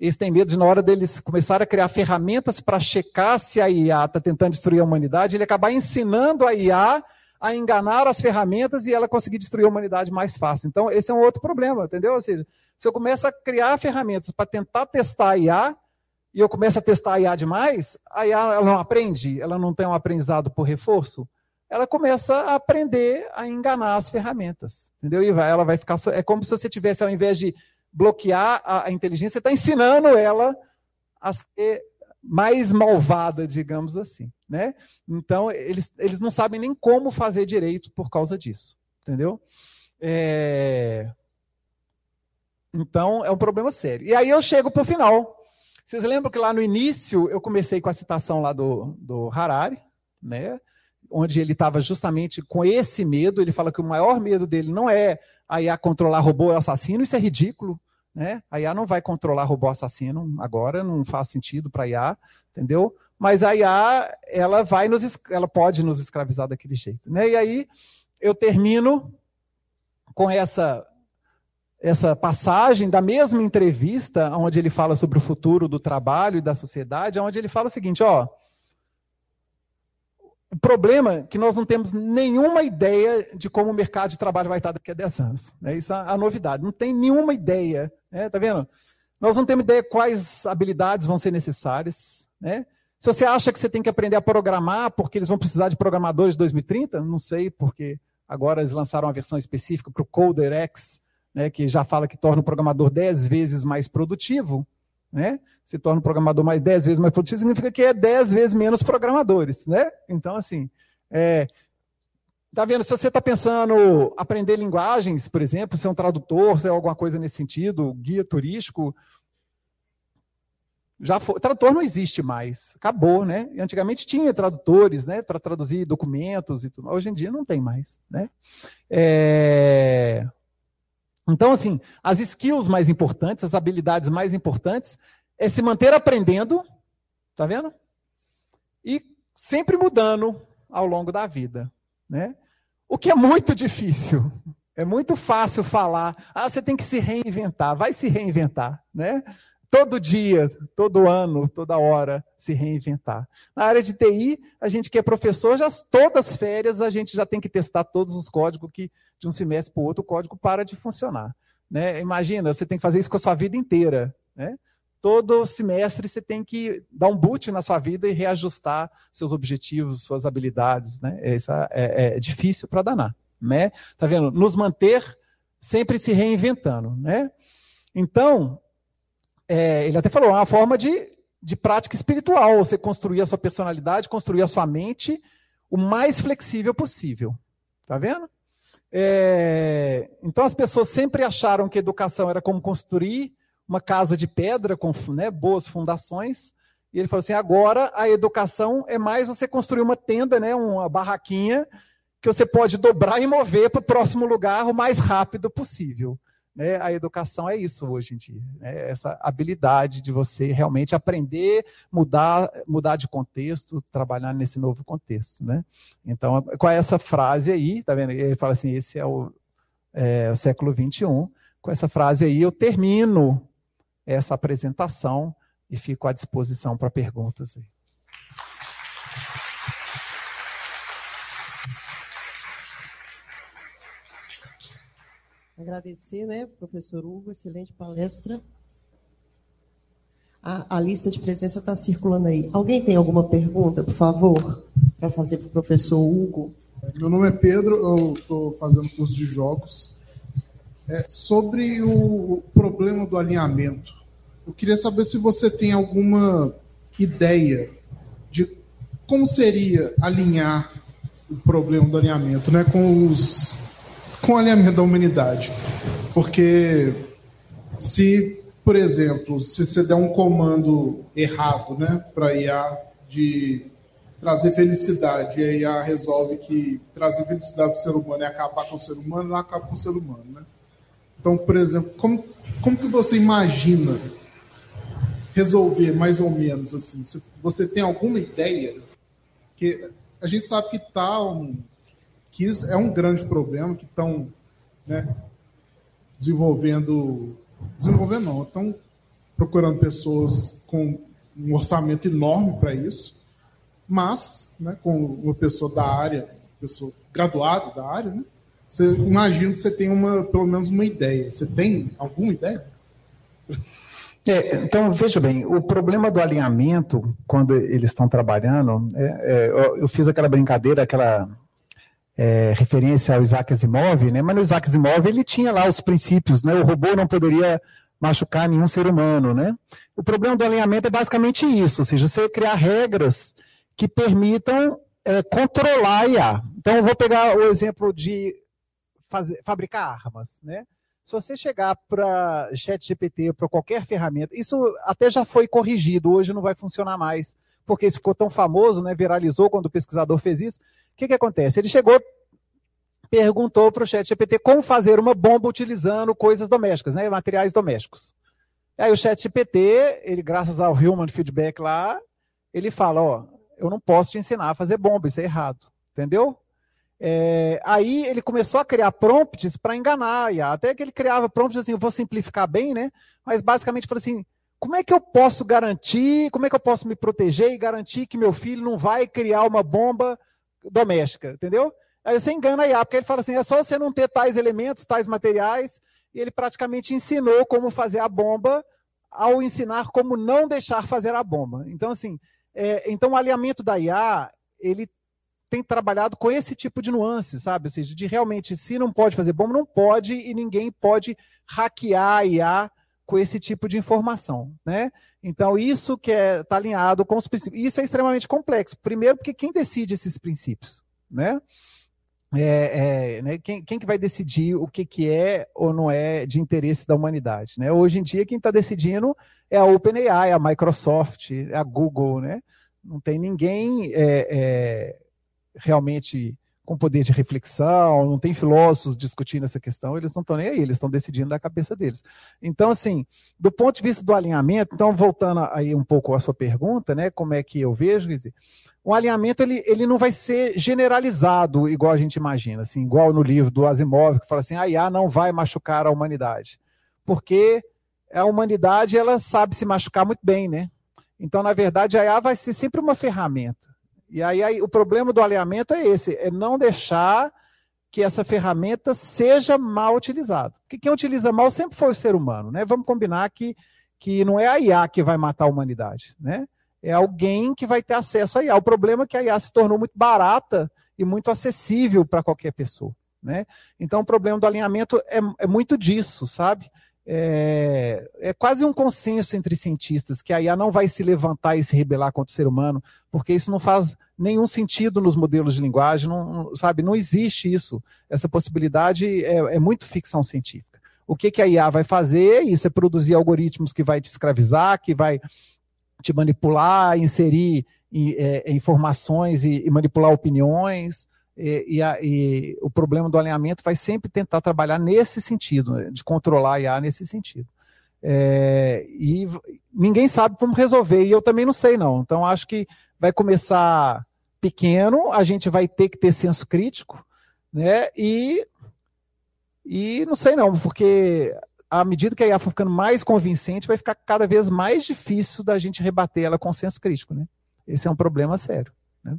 S2: eles têm medo de, na hora deles começarem a criar ferramentas para checar se a IA está tentando destruir a humanidade, ele acabar ensinando a IA a enganar as ferramentas e ela conseguir destruir a humanidade mais fácil. Então, esse é um outro problema, entendeu? Ou seja, se eu começo a criar ferramentas para tentar testar a IA, e eu começo a testar a IA demais, a IA ela não aprende, ela não tem um aprendizado por reforço, ela começa a aprender a enganar as ferramentas, entendeu? E vai, ela vai ficar. É como se você tivesse, ao invés de bloquear a, a inteligência, você está ensinando ela a ser mais malvada, digamos assim, né? Então eles, eles não sabem nem como fazer direito por causa disso, entendeu? É... Então é um problema sério. E aí eu chego para o final. Vocês lembram que lá no início eu comecei com a citação lá do, do Harari, né? onde ele estava justamente com esse medo. Ele fala que o maior medo dele não é a IA controlar robô assassino, isso é ridículo. Né? A IA não vai controlar robô assassino agora, não faz sentido para a IA, entendeu? Mas a IA, ela vai nos, ela pode nos escravizar daquele jeito. Né? E aí eu termino com essa essa passagem da mesma entrevista, onde ele fala sobre o futuro do trabalho e da sociedade, onde ele fala o seguinte, ó, o problema é que nós não temos nenhuma ideia de como o mercado de trabalho vai estar daqui a 10 anos. Né? Isso é a novidade. Não tem nenhuma ideia. Né? Tá vendo? Nós não temos ideia quais habilidades vão ser necessárias. Né? Se você acha que você tem que aprender a programar porque eles vão precisar de programadores de 2030, não sei, porque agora eles lançaram uma versão específica para o Coder X, né, que já fala que torna o programador 10 vezes mais produtivo né? Se torna um programador mais 10 vezes mais produtivo, significa que é 10 vezes menos programadores, né? Então, assim, é, tá vendo? Se você está pensando aprender linguagens, por exemplo, ser um tradutor, ser alguma coisa nesse sentido, guia turístico, já tradutor não existe mais, acabou, né? E antigamente tinha tradutores, né, para traduzir documentos e tudo. Hoje em dia não tem mais, né? É, então, assim, as skills mais importantes, as habilidades mais importantes, é se manter aprendendo, tá vendo? E sempre mudando ao longo da vida, né? O que é muito difícil. É muito fácil falar, ah, você tem que se reinventar, vai se reinventar, né? Todo dia, todo ano, toda hora, se reinventar. Na área de TI, a gente que é professor, já todas as férias a gente já tem que testar todos os códigos que de um semestre para o outro o código para de funcionar. Né? Imagina, você tem que fazer isso com a sua vida inteira. Né? Todo semestre você tem que dar um boot na sua vida e reajustar seus objetivos, suas habilidades. Né? Isso é, é, é difícil para danar. Né? Tá vendo? Nos manter sempre se reinventando. Né? Então, é, ele até falou, é uma forma de, de prática espiritual, você construir a sua personalidade, construir a sua mente o mais flexível possível. Tá vendo? É, então as pessoas sempre acharam que educação era como construir uma casa de pedra com né, boas fundações. E ele falou assim: agora a educação é mais você construir uma tenda, né, uma barraquinha, que você pode dobrar e mover para o próximo lugar o mais rápido possível. Né? A educação é isso hoje em dia, né? essa habilidade de você realmente aprender, mudar, mudar de contexto, trabalhar nesse novo contexto. Né? Então, com essa frase aí, tá vendo? Ele fala assim: esse é o, é, o século XXI. Com essa frase aí, eu termino essa apresentação e fico à disposição para perguntas. Aí.
S1: Agradecer, né, professor Hugo, excelente palestra. A, a lista de presença está circulando aí. Alguém tem alguma pergunta, por favor, para fazer para o professor Hugo?
S3: Meu nome é Pedro, eu estou fazendo curso de jogos. É, sobre o problema do alinhamento, eu queria saber se você tem alguma ideia de como seria alinhar o problema do alinhamento né, com, os, com o alinhamento da humanidade. Porque se, por exemplo, se você der um comando errado né, para IA de trazer felicidade, e a IA resolve que trazer felicidade para o ser humano é acabar com o ser humano, ela acaba com o ser humano. Né? Então, por exemplo, como, como que você imagina resolver mais ou menos assim? Você tem alguma ideia? Que a gente sabe que tá um, que isso é um grande problema que estão né, desenvolvendo, desenvolvendo não, estão procurando pessoas com um orçamento enorme para isso, mas né, com uma pessoa da área, pessoa graduada da área, né, você imagina que você tem uma, pelo menos uma ideia. Você tem alguma ideia?
S2: É, então, veja bem, o problema do alinhamento, quando eles estão trabalhando, é, é, eu, fiz aquela brincadeira, aquela é, referência ao Isaac Asimov, né? mas no Isaac Asimov ele tinha lá os princípios, né? o robô não poderia machucar nenhum ser humano. Né? O problema do alinhamento é basicamente isso, ou seja, você criar regras que permitam é, controlar a IA. Então, eu vou pegar o exemplo de fazer, fabricar armas. Né? se você chegar para ChatGPT, para qualquer ferramenta, isso até já foi corrigido, hoje não vai funcionar mais, porque isso ficou tão famoso, né, viralizou quando o pesquisador fez isso. O que, que acontece? Ele chegou, perguntou para o ChatGPT como fazer uma bomba utilizando coisas domésticas, né, materiais domésticos. Aí o ChatGPT, ele graças ao Human Feedback lá, ele fala, ó, eu não posso te ensinar a fazer bomba, isso é errado, entendeu? É, aí ele começou a criar prompts para enganar, até que ele criava prompts assim, eu vou simplificar bem, né? Mas basicamente falou assim: como é que eu posso garantir, como é que eu posso me proteger e garantir que meu filho não vai criar uma bomba doméstica, entendeu? Aí você engana a IA, porque ele fala assim: é só você não ter tais elementos, tais materiais, e ele praticamente ensinou como fazer a bomba ao ensinar como não deixar fazer a bomba. Então, assim, é, então o alinhamento da IA, ele tem trabalhado com esse tipo de nuance, sabe? Ou seja, de realmente, se não pode fazer bomba, não pode e ninguém pode hackear a IA com esse tipo de informação, né? Então, isso que é, tá alinhado com os princípios. Isso é extremamente complexo. Primeiro, porque quem decide esses princípios, né? É, é, né? Quem, quem, que vai decidir o que, que é ou não é de interesse da humanidade? Né? Hoje em dia, quem está decidindo é a OpenAI, a Microsoft, a Google, né? Não tem ninguém é, é realmente com poder de reflexão, não tem filósofos discutindo essa questão, eles não estão nem aí, eles estão decidindo da cabeça deles. Então, assim, do ponto de vista do alinhamento, então, voltando aí um pouco à sua pergunta, né, como é que eu vejo, quer dizer, o alinhamento, ele, ele não vai ser generalizado igual a gente imagina, assim, igual no livro do Asimov, que fala assim, a IA não vai machucar a humanidade, porque a humanidade, ela sabe se machucar muito bem, né? Então, na verdade, a IA vai ser sempre uma ferramenta. E aí, aí, o problema do alinhamento é esse, é não deixar que essa ferramenta seja mal utilizada. Porque quem utiliza mal sempre foi o ser humano, né? Vamos combinar que, que não é a IA que vai matar a humanidade, né? É alguém que vai ter acesso à IA. O problema é que a IA se tornou muito barata e muito acessível para qualquer pessoa, né? Então, o problema do alinhamento é, é muito disso, sabe? é, é, quase um consenso entre cientistas que a IA não vai se levantar e se rebelar contra o ser humano, porque isso não faz nenhum sentido nos modelos de linguagem, não, sabe? Não existe isso. Essa possibilidade é, é muito ficção científica. O que, que a IA vai fazer? Isso é produzir algoritmos que vai te escravizar, que vai te manipular, inserir é, informações e, e manipular opiniões. E, a, e, o problema do alinhamento vai sempre tentar trabalhar nesse sentido, né, de controlar a IA nesse sentido. É, e ninguém sabe como resolver, e eu também não sei, não. Então, acho que vai começar pequeno, a gente vai ter que ter senso crítico, né? E, e não sei, não, porque à medida que a IA for ficando mais convincente, vai ficar cada vez mais difícil da gente rebater ela com senso crítico, né? Esse é um problema sério. Né?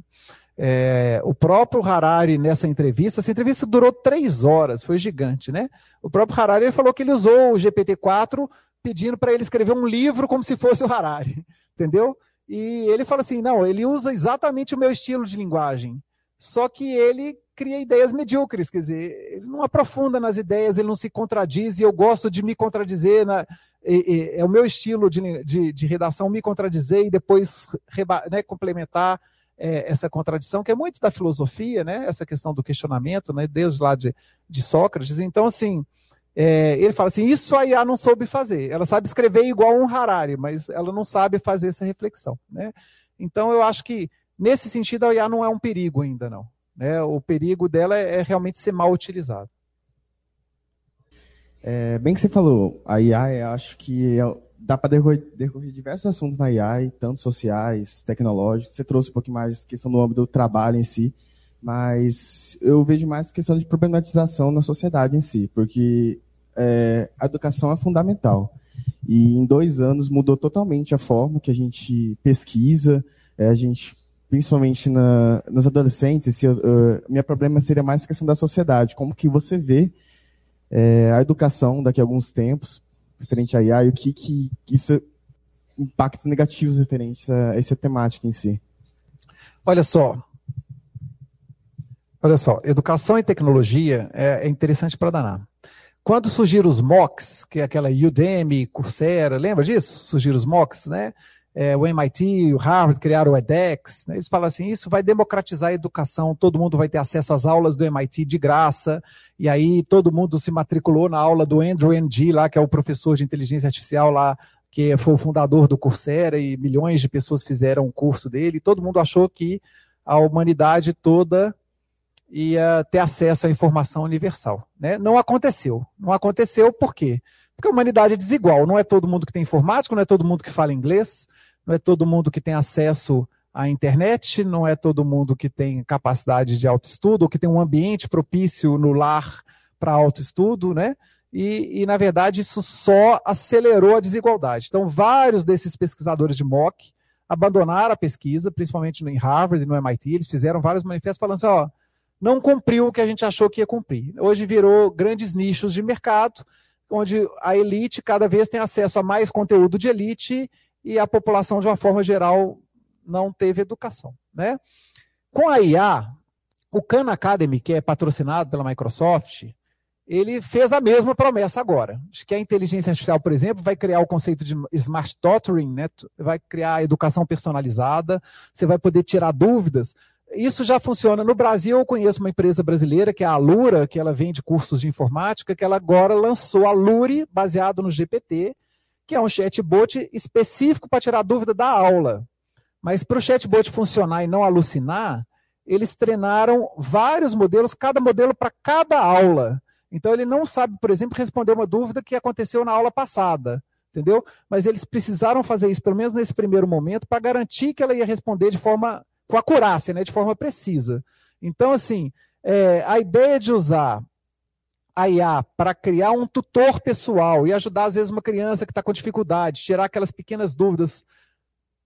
S2: É, o próprio Harari, nessa entrevista, essa entrevista durou três horas, foi gigante, né? O próprio Harari falou que ele usou o GPT-4 pedindo para ele escrever um livro como se fosse o Harari, entendeu? E ele fala assim: não, ele usa exatamente o meu estilo de linguagem, só que ele cria ideias medíocres, quer dizer, ele não aprofunda nas ideias, ele não se contradiz, e eu gosto de me contradizer, na, e, e, é o meu estilo de, de, de, redação me contradizer e depois reba, né, complementar é, essa contradição, que é muito da filosofia, né, essa questão do questionamento, né, desde lá de, de Sócrates. Então, assim, é, ele fala assim: isso a IA não soube fazer. Ela sabe escrever igual um Harari, mas ela não sabe fazer essa reflexão. Né? Então, eu acho que, nesse sentido, a IA não é um perigo ainda, não. Né? O perigo dela é, é realmente ser mal utilizado.
S4: É, bem que você falou, a IA, acho que é, dá para decorrer, decorrer, diversos assuntos na IA, tanto sociais, tecnológicos. Você trouxe um pouquinho mais questão do âmbito do trabalho em si mas eu vejo mais questão de problematização na sociedade em si, porque é, a educação é fundamental. E em dois anos mudou totalmente a forma que a gente pesquisa, é, a gente, principalmente na, nos adolescentes, esse, uh, minha problema seria mais questão da sociedade, como que você vê é, a educação daqui a alguns tempos, referente à IA, e o que, que isso impactos negativos referentes a essa temática em si.
S2: Olha só, Olha só, educação e tecnologia é, é interessante para danar. Quando surgiram os MOOCs, que é aquela Udemy, Coursera, lembra disso? Surgiram os MOOCs, né? É, o MIT, o Harvard criaram o edX. Né? Eles falam assim: isso vai democratizar a educação, todo mundo vai ter acesso às aulas do MIT de graça. E aí todo mundo se matriculou na aula do Andrew Ng, lá, que é o professor de inteligência artificial lá, que foi o fundador do Coursera, e milhões de pessoas fizeram o curso dele. Todo mundo achou que a humanidade toda ia ter acesso à informação universal. Né? Não aconteceu. Não aconteceu por quê? Porque a humanidade é desigual. Não é todo mundo que tem informática, não é todo mundo que fala inglês, não é todo mundo que tem acesso à internet, não é todo mundo que tem capacidade de autoestudo, ou que tem um ambiente propício no lar para autoestudo, né? E, e, na verdade, isso só acelerou a desigualdade. Então, vários desses pesquisadores de MOOC abandonaram a pesquisa, principalmente no Harvard e no MIT. Eles fizeram vários manifestos falando assim: ó, não cumpriu o que a gente achou que ia cumprir. Hoje virou grandes nichos de mercado, onde a elite cada vez tem acesso a mais conteúdo de elite e a população, de uma forma geral, não teve educação. Né? Com a IA, o Khan Academy, que é patrocinado pela Microsoft, ele fez a mesma promessa agora. Acho que a inteligência artificial, por exemplo, vai criar o conceito de smart tutoring, né? vai criar educação personalizada, você vai poder tirar dúvidas isso já funciona. No Brasil, eu conheço uma empresa brasileira, que é a Alura, que ela vende cursos de informática, que ela agora lançou a Lure, baseado no GPT, que é um chatbot específico para tirar dúvida da aula. Mas para o chatbot funcionar e não alucinar, eles treinaram vários modelos, cada modelo para cada aula. Então ele não sabe, por exemplo, responder uma dúvida que aconteceu na aula passada, entendeu? Mas eles precisaram fazer isso, pelo menos nesse primeiro momento, para garantir que ela ia responder de forma com acurácia, né, de forma precisa. Então, assim, é, a ideia de usar a IA para criar um tutor pessoal e ajudar, às vezes, uma criança que está com dificuldade, tirar aquelas pequenas dúvidas.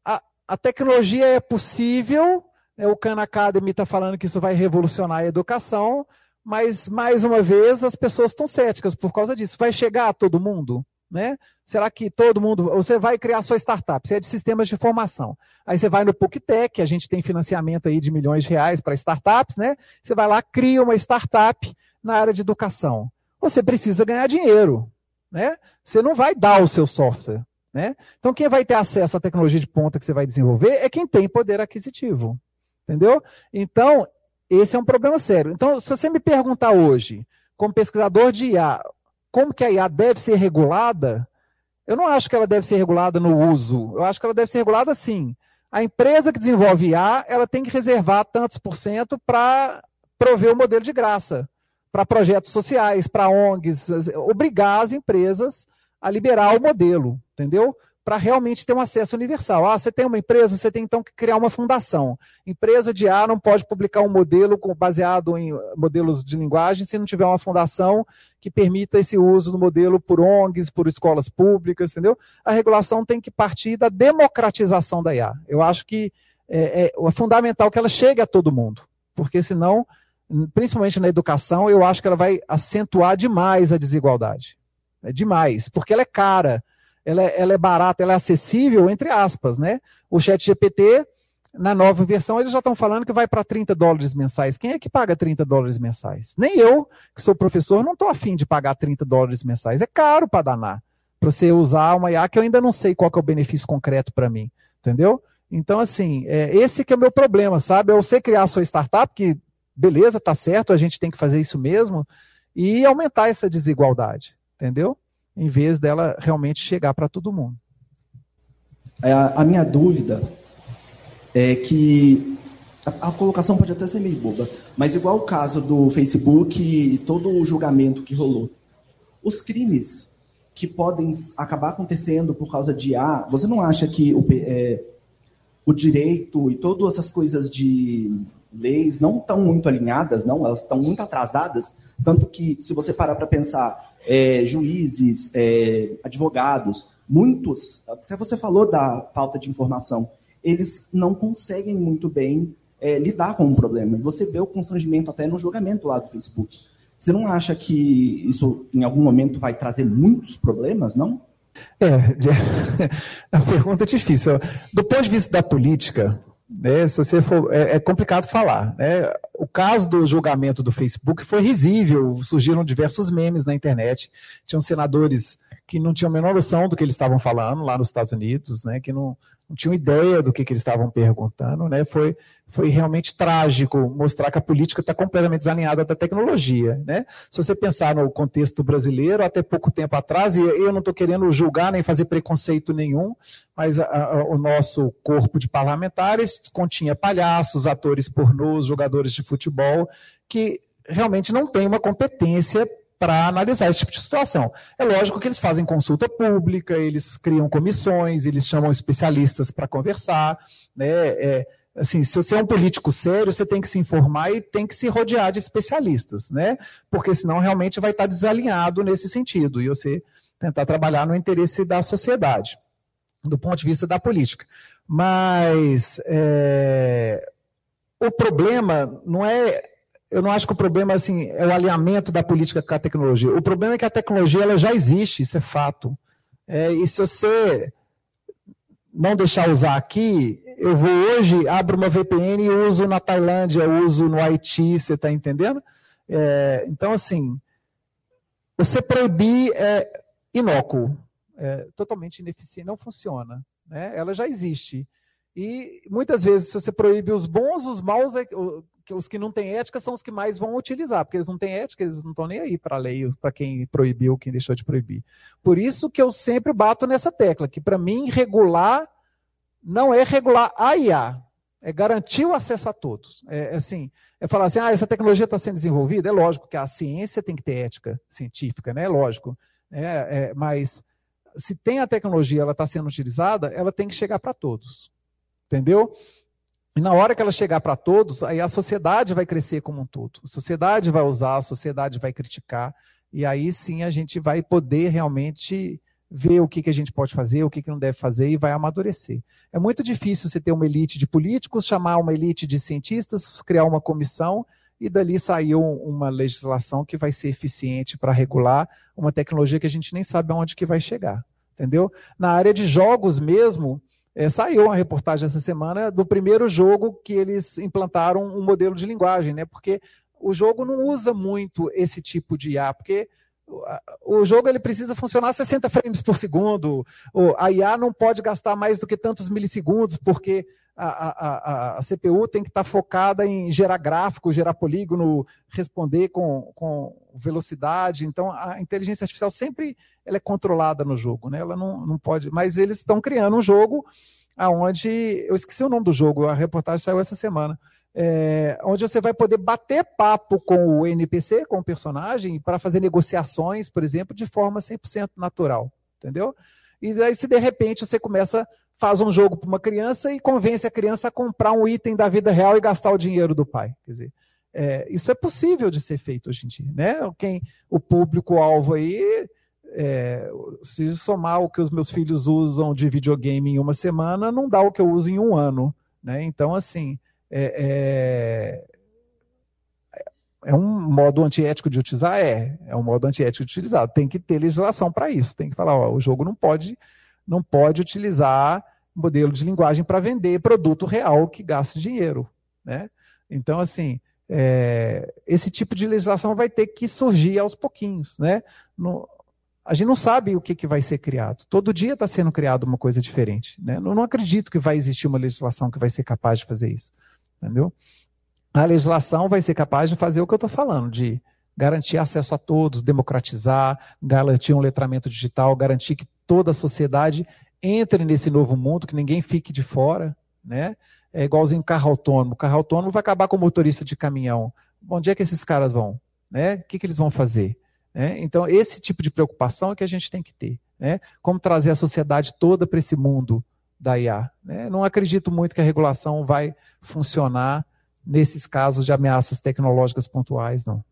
S2: A, a tecnologia é possível, né, o Khan Academy está falando que isso vai revolucionar a educação, mas, mais uma vez, as pessoas estão céticas por causa disso. Vai chegar a todo mundo? Né? Será que todo mundo. Você vai criar sua startup, você é de sistemas de formação. Aí você vai no PUCTEC, a gente tem financiamento aí de milhões de reais para startups, né? Você vai lá, cria uma startup na área de educação. Você precisa ganhar dinheiro. Né? Você não vai dar o seu software. Né? Então, quem vai ter acesso à tecnologia de ponta que você vai desenvolver é quem tem poder aquisitivo. Entendeu? Então, esse é um problema sério. Então, se você me perguntar hoje, como pesquisador de IA, como que a IA deve ser regulada, eu não acho que ela deve ser regulada no uso. Eu acho que ela deve ser regulada assim. A empresa que desenvolve IA, ela tem que reservar tantos por cento para prover o modelo de graça, para projetos sociais, para ONGs, obrigar as empresas a liberar o modelo, entendeu? Para realmente ter um acesso universal. Ah, você tem uma empresa, você tem então que criar uma fundação. Empresa de A não pode publicar um modelo baseado em modelos de linguagem se não tiver uma fundação que permita esse uso do modelo por ONGs, por escolas públicas, entendeu? A regulação tem que partir da democratização da IA. Eu acho que é, é, é fundamental que ela chegue a todo mundo, porque senão, principalmente na educação, eu acho que ela vai acentuar demais a desigualdade. É demais, porque ela é cara ela é, ela é barata, ela é acessível, entre aspas, né? O chat GPT, na nova versão, eles já estão falando que vai para 30 dólares mensais. Quem é que paga 30 dólares mensais? Nem eu, que sou professor, não estou afim de pagar 30 dólares mensais. É caro para danar. Para você usar uma IA que eu ainda não sei qual é o benefício concreto para mim. Entendeu? Então, assim, é, esse que é o meu problema, sabe? É você criar a sua startup, que beleza, tá certo, a gente tem que fazer isso mesmo, e aumentar essa desigualdade, entendeu? Em vez dela realmente chegar para todo mundo.
S4: A, é, a, minha dúvida é que a, a, colocação pode até ser meio boba, mas igual o caso do Facebook e todo o julgamento que rolou, os crimes que podem acabar acontecendo por causa de A, você não acha que o, é, o direito e todas essas coisas de leis não estão muito alinhadas, não, elas estão muito atrasadas, tanto que se você parar para pensar, é, juízes, é, advogados, muitos, até você falou da falta de informação, eles não conseguem muito bem é, lidar com o problema. Você vê o constrangimento até no julgamento lá do Facebook. Você não acha que isso em algum momento vai trazer muitos problemas, não?
S2: É, a pergunta é difícil. Do ponto de vista da política, né, se você for, é, é, complicado falar. Né? O caso do julgamento do Facebook foi risível, surgiram diversos memes na internet. Tinham senadores que não tinham a menor noção do que eles estavam falando lá nos Estados Unidos, né, que não, não tinham ideia do que, que eles estavam perguntando. Né, foi, foi realmente trágico mostrar que a política está completamente desalinhada da tecnologia. Né? Se você pensar no contexto brasileiro, até pouco tempo atrás, e eu não estou querendo julgar nem fazer preconceito nenhum, mas a, a, o nosso corpo de parlamentares continha palhaços, atores pornôs, jogadores de futebol, que realmente não tem uma competência para analisar esse tipo de situação. É lógico que eles fazem consulta pública, eles criam comissões, eles chamam especialistas para conversar, né? É, assim, se você é um político sério, você tem que se informar e tem que se rodear de especialistas, né? Porque senão realmente vai estar desalinhado nesse sentido e você tentar trabalhar no interesse da sociedade, do ponto de vista da política. Mas é, o problema não é eu não acho que o problema assim, é o alinhamento da política com a tecnologia. O problema é que a tecnologia ela já existe, isso é fato. É, e se você não deixar usar aqui, eu vou hoje, abro uma VPN e uso na Tailândia, uso no Haiti, você está entendendo? É, então, assim, você proibir é inócuo, é totalmente ineficiente, não funciona. Né? Ela já existe. E muitas vezes, se você proíbe os bons, os maus, é que os que não têm ética são os que mais vão utilizar, porque eles não têm ética, eles não estão nem aí para a lei, para quem proibiu, quem deixou de proibir. Por isso que eu sempre bato nessa tecla, que para mim regular não é regular a IA, é garantir o acesso a todos. É, é assim, é falar assim, ah, essa tecnologia está sendo desenvolvida, é lógico que a ciência tem que ter ética científica, né? É lógico. É, é, mas se tem a tecnologia, ela está sendo utilizada, ela tem que chegar para todos. Entendeu? E na hora que ela chegar para todos, aí a sociedade vai crescer como um todo. A sociedade vai usar, a sociedade vai criticar, e aí sim a gente vai poder realmente ver o que, que a gente pode fazer, o que, que não deve fazer e vai amadurecer. É muito difícil você ter uma elite de políticos, chamar uma elite de cientistas, criar uma comissão e dali sair uma legislação que vai ser eficiente para regular uma tecnologia que a gente nem sabe aonde que vai chegar, entendeu? Na área de jogos mesmo, é, saiu uma reportagem essa semana do primeiro jogo que eles implantaram um modelo de linguagem, né? Porque o jogo não usa muito esse tipo de IA, porque o jogo ele precisa funcionar 60 frames por segundo, a IA não pode gastar mais do que tantos milissegundos, porque a, a, a, CPU tem que estar focada em gerar gráfico, gerar polígono, responder com, com velocidade. Então, a inteligência artificial sempre ela é controlada no jogo, né? Ela não, não pode. Mas eles estão criando um jogo aonde eu esqueci o nome do jogo, a reportagem saiu essa semana. É, onde você vai poder bater papo com o NPC, com o personagem, para fazer negociações, por exemplo, de forma 100% natural, entendeu? E aí, se de repente você começa faz um jogo para uma criança e convence a criança a comprar um item da vida real e gastar o dinheiro do pai. Quer dizer, é, isso é possível de ser feito hoje em dia, né? Quem, o público-alvo aí, é, se somar o que os meus filhos usam de videogame em uma semana, não dá o que eu uso em um ano, né? Então, assim, é, é é um modo antiético de utilizar? É, é um modo antiético de utilizar. Tem que ter legislação para isso. Tem que falar, ó, o jogo não pode, não pode utilizar modelo de linguagem para vender produto real que gaste dinheiro, né? Então, assim, é, esse tipo de legislação vai ter que surgir aos pouquinhos, né? No, a gente não sabe o que, que vai ser criado. Todo dia está sendo criado uma coisa diferente. Né? Não, não acredito que vai existir uma legislação que vai ser capaz de fazer isso. Entendeu? A legislação vai ser capaz de fazer o que eu estou falando, de garantir acesso a todos, democratizar, garantir um letramento digital, garantir que toda a sociedade entre nesse novo mundo, que ninguém fique de fora, né? É igualzinho carro autônomo. O carro autônomo vai acabar com o motorista de caminhão. Onde é que esses caras vão? Né? O que, que eles vão fazer? Né? Então, esse tipo de preocupação é que a gente tem que ter. Né? Como trazer a sociedade toda para esse mundo da IA. Né? Não acredito muito que a regulação vai funcionar nesses casos de ameaças tecnológicas pontuais, não.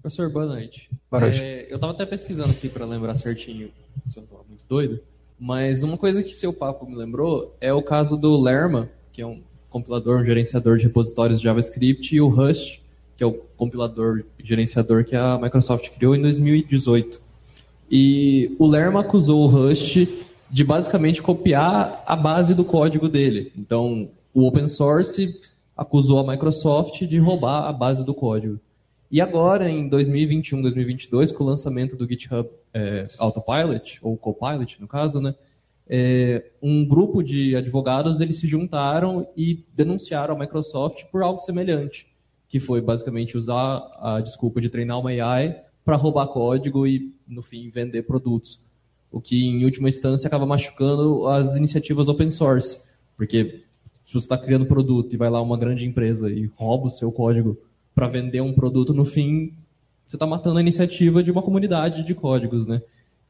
S5: Professor, boa noite.
S2: Boa noite.
S5: É, eu estava até pesquisando aqui para lembrar certinho, eu não muito doido, mas uma coisa que seu papo me lembrou é o caso do Lerma, que é um compilador, um gerenciador de repositórios de JavaScript, e o Rust, que é o compilador gerenciador que a Microsoft criou em 2018. E o Lerma acusou o Rust de basicamente copiar a base do código dele. Então, o open source acusou a Microsoft de roubar a base do código. E agora, em 2021, 2022, com o lançamento do GitHub é, Autopilot, ou Copilot, no caso, né, é, um grupo de advogados eles se juntaram e denunciaram a Microsoft por algo semelhante que foi basicamente usar a desculpa de treinar uma AI para roubar código e, no fim, vender produtos. O que, em última instância, acaba machucando as iniciativas open source. Porque se você está criando produto e vai lá uma grande empresa e rouba o seu código para vender um produto, no fim, você está matando a iniciativa de uma comunidade de códigos, né?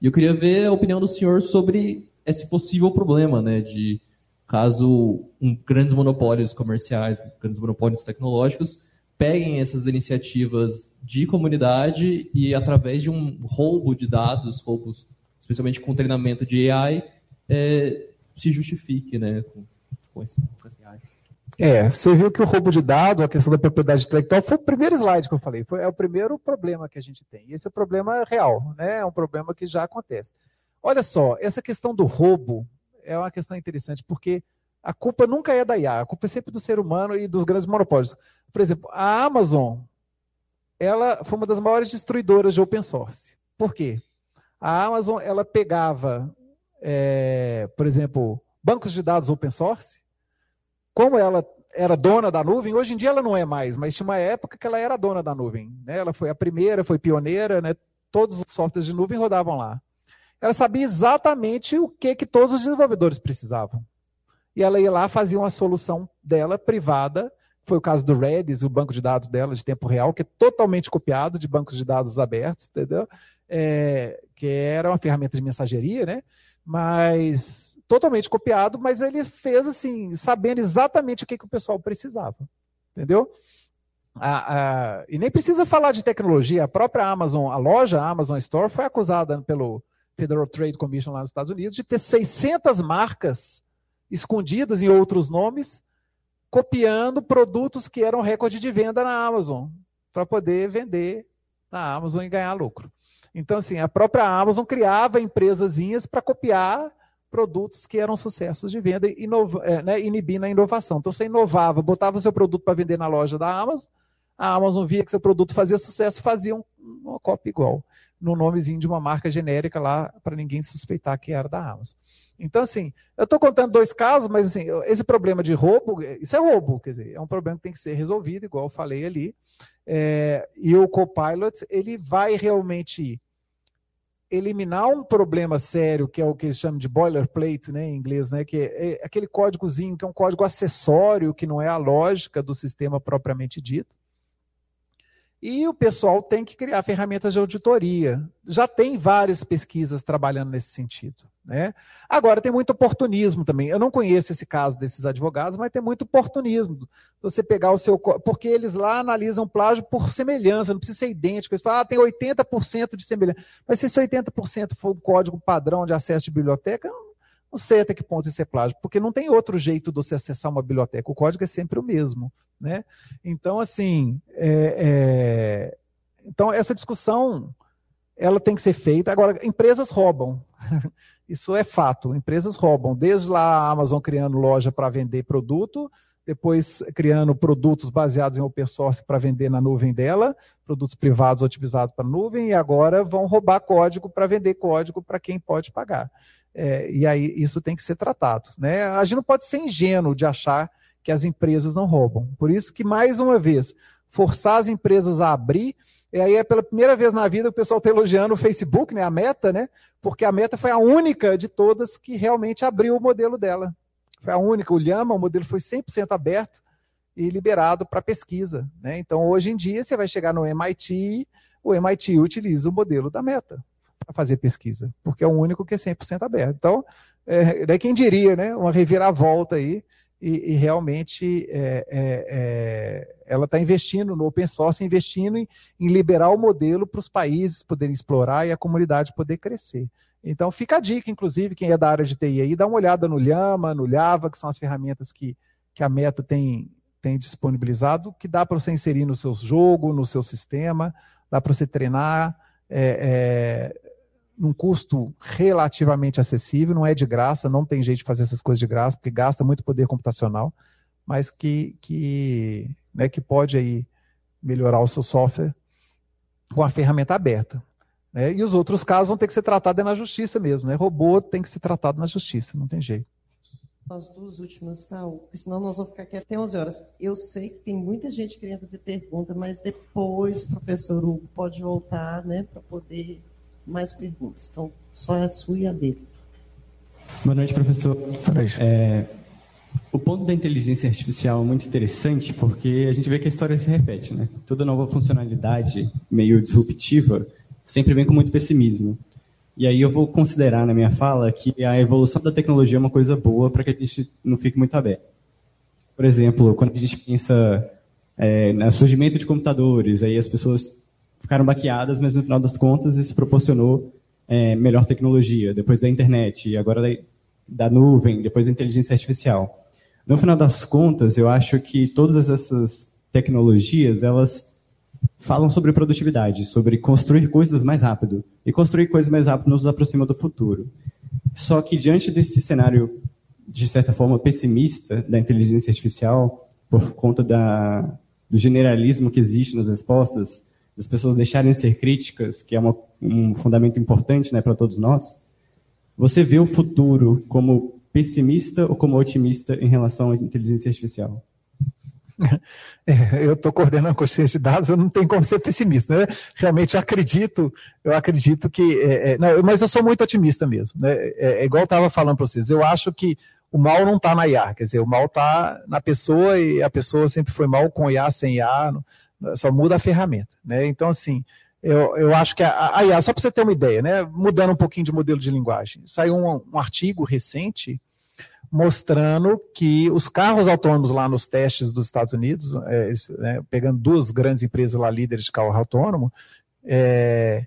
S5: E eu queria ver a opinião do senhor sobre esse possível problema, né? De caso um, grandes monopólios comerciais, grandes monopólios tecnológicos peguem essas iniciativas de comunidade e, através de um roubo de dados, roubos, especialmente com treinamento de AI, é, se justifique né, com, com, esse, com esse AI.
S2: É, você viu que o roubo de dados, a questão da propriedade intelectual, foi o primeiro slide que eu falei. Foi, é o primeiro problema que a gente tem. E esse é o problema real, né? É um problema que já acontece. Olha só, essa questão do roubo é uma questão interessante, porque a culpa nunca é da IA, a culpa é sempre do ser humano e dos grandes monopólios. Por exemplo, a Amazon, ela foi uma das maiores destruidoras de open source. Por quê? A Amazon, ela pegava, é, por exemplo, bancos de dados open source, como ela era dona da nuvem, hoje em dia ela não é mais, mas tinha uma época que ela era dona da nuvem. Né? Ela foi a primeira, foi pioneira, né? todos os softwares de nuvem rodavam lá. Ela sabia exatamente o que, que todos os desenvolvedores precisavam. E ela ia lá, fazia uma solução dela, privada, foi o caso do Redis, o banco de dados dela de tempo real, que é totalmente copiado de bancos de dados abertos, entendeu? É, que era uma ferramenta de mensageria, né? Mas totalmente copiado, mas ele fez assim, sabendo exatamente o que, que o pessoal precisava, entendeu? A, a, e nem precisa falar de tecnologia, a própria Amazon, a loja a Amazon Store, foi acusada pelo Federal Trade Commission lá nos Estados Unidos de ter 600 marcas escondidas em outros nomes copiando produtos que eram recorde de venda na Amazon, para poder vender na Amazon e ganhar lucro. Então, assim, a própria Amazon criava empresazinhas para copiar produtos que eram sucessos de venda, inova, é, né, inibindo a inovação. Então, você inovava, botava seu produto para vender na loja da Amazon, a Amazon via que seu produto fazia sucesso, fazia um, uma cópia igual, no nomezinho de uma marca genérica lá, para ninguém suspeitar que era da Amazon. Então, assim, eu estou contando dois casos, mas assim, esse problema de roubo, isso é roubo, quer dizer, é um problema que tem que ser resolvido, igual eu falei ali. É, e o Copilot, ele vai realmente eliminar um problema sério, que é o que eles chamam de boilerplate, né, em inglês, né, que é, é aquele códigozinho que é um código acessório, que não é a lógica do sistema propriamente dito. E o pessoal tem que criar ferramentas de auditoria. Já tem várias pesquisas trabalhando nesse sentido. Né? Agora, tem muito oportunismo também. Eu não conheço esse caso desses advogados, mas tem muito oportunismo. Você pegar o seu. Porque eles lá analisam plágio por semelhança, não precisa ser idêntico. Eles falam, ah, tem 80% de semelhança. Mas se esse 80% for o código padrão de acesso de biblioteca, sei até que ponto isso é plágio, porque não tem outro jeito de você acessar uma biblioteca. O código é sempre o mesmo. Né? Então, assim, é, é... então essa discussão ela tem que ser feita. Agora, empresas roubam. Isso é fato. Empresas roubam. Desde lá a Amazon criando loja para vender produto, depois criando produtos baseados em open source para vender na nuvem dela, produtos privados otimizados para nuvem, e agora vão roubar código para vender código para quem pode pagar. É, e aí isso tem que ser tratado. Né? A gente não pode ser ingênuo de achar que as empresas não roubam. Por isso que, mais uma vez, forçar as empresas a abrir e aí é pela primeira vez na vida que o pessoal está elogiando o Facebook, né, a Meta, né? Porque a Meta foi a única de todas que realmente abriu o modelo dela. Foi a única. O Llama, o modelo foi 100% aberto e liberado para pesquisa. Né? Então, hoje em dia, você vai chegar no MIT, o MIT utiliza o modelo da Meta para fazer pesquisa, porque é o único que é 100% aberto. Então, é, é quem diria, né? Uma reviravolta aí e, e realmente é, é, é ela está investindo no open source, investindo em, em liberar o modelo para os países poderem explorar e a comunidade poder crescer. Então fica a dica, inclusive, quem é da área de TI aí, dá uma olhada no Llama, no Java, que são as ferramentas que, que a Meta tem, tem disponibilizado, que dá para você inserir no seu jogo, no seu sistema, dá para você treinar. É, é, num custo relativamente acessível, não é de graça, não tem jeito de fazer essas coisas de graça, porque gasta muito poder computacional, mas que, que, né, que pode aí melhorar o seu software com a ferramenta aberta. Né? E os outros casos vão ter que ser tratados na justiça mesmo. Né? Robô tem que ser tratado na justiça, não tem jeito.
S1: As duas últimas, tá? Senão nós vamos ficar aqui até 11 horas. Eu sei que tem muita gente querendo fazer pergunta, mas depois o professor Hugo pode voltar né, para poder mais perguntas. Então, só a sua e a dele.
S6: Boa noite, professor. É, o ponto da inteligência artificial é muito interessante porque a gente vê que a história se repete, né? Toda nova funcionalidade meio disruptiva sempre vem com muito pessimismo. E aí eu vou considerar na minha fala que a evolução da tecnologia é uma coisa boa para que a gente não fique muito aberto. Por exemplo, quando a gente pensa é, no surgimento de computadores, aí as pessoas ficaram baqueadas, mas no final das contas isso proporcionou é, melhor tecnologia, depois da internet, agora da, da nuvem, depois da inteligência artificial. No final das contas, eu acho que todas essas tecnologias, elas falam sobre produtividade, sobre construir coisas mais rápido. E construir coisas mais rápido nos aproxima do futuro. Só que diante desse cenário, de certa forma, pessimista da inteligência artificial, por conta da, do generalismo que existe nas respostas, das pessoas deixarem de ser críticas, que é uma, um fundamento importante né, para todos nós, você vê o futuro como pessimista ou como otimista em relação à inteligência artificial?
S2: É, eu estou coordenando a consciência de dados, eu não tenho como ser pessimista, né? Realmente eu acredito, eu acredito que. É, é, não, mas eu sou muito otimista mesmo. Né? É, é igual eu estava falando para vocês, eu acho que o mal não está na IA, quer dizer, o mal está na pessoa e a pessoa sempre foi mal com IA, sem IA. Não, só muda a ferramenta, né? Então, assim, eu, eu acho que a, IA, só para você ter uma ideia, né? Mudando um pouquinho de modelo de linguagem, saiu um, um artigo recente mostrando que os carros autônomos lá nos testes dos Estados Unidos, é, né, pegando duas grandes empresas lá líderes de carro autônomo, é,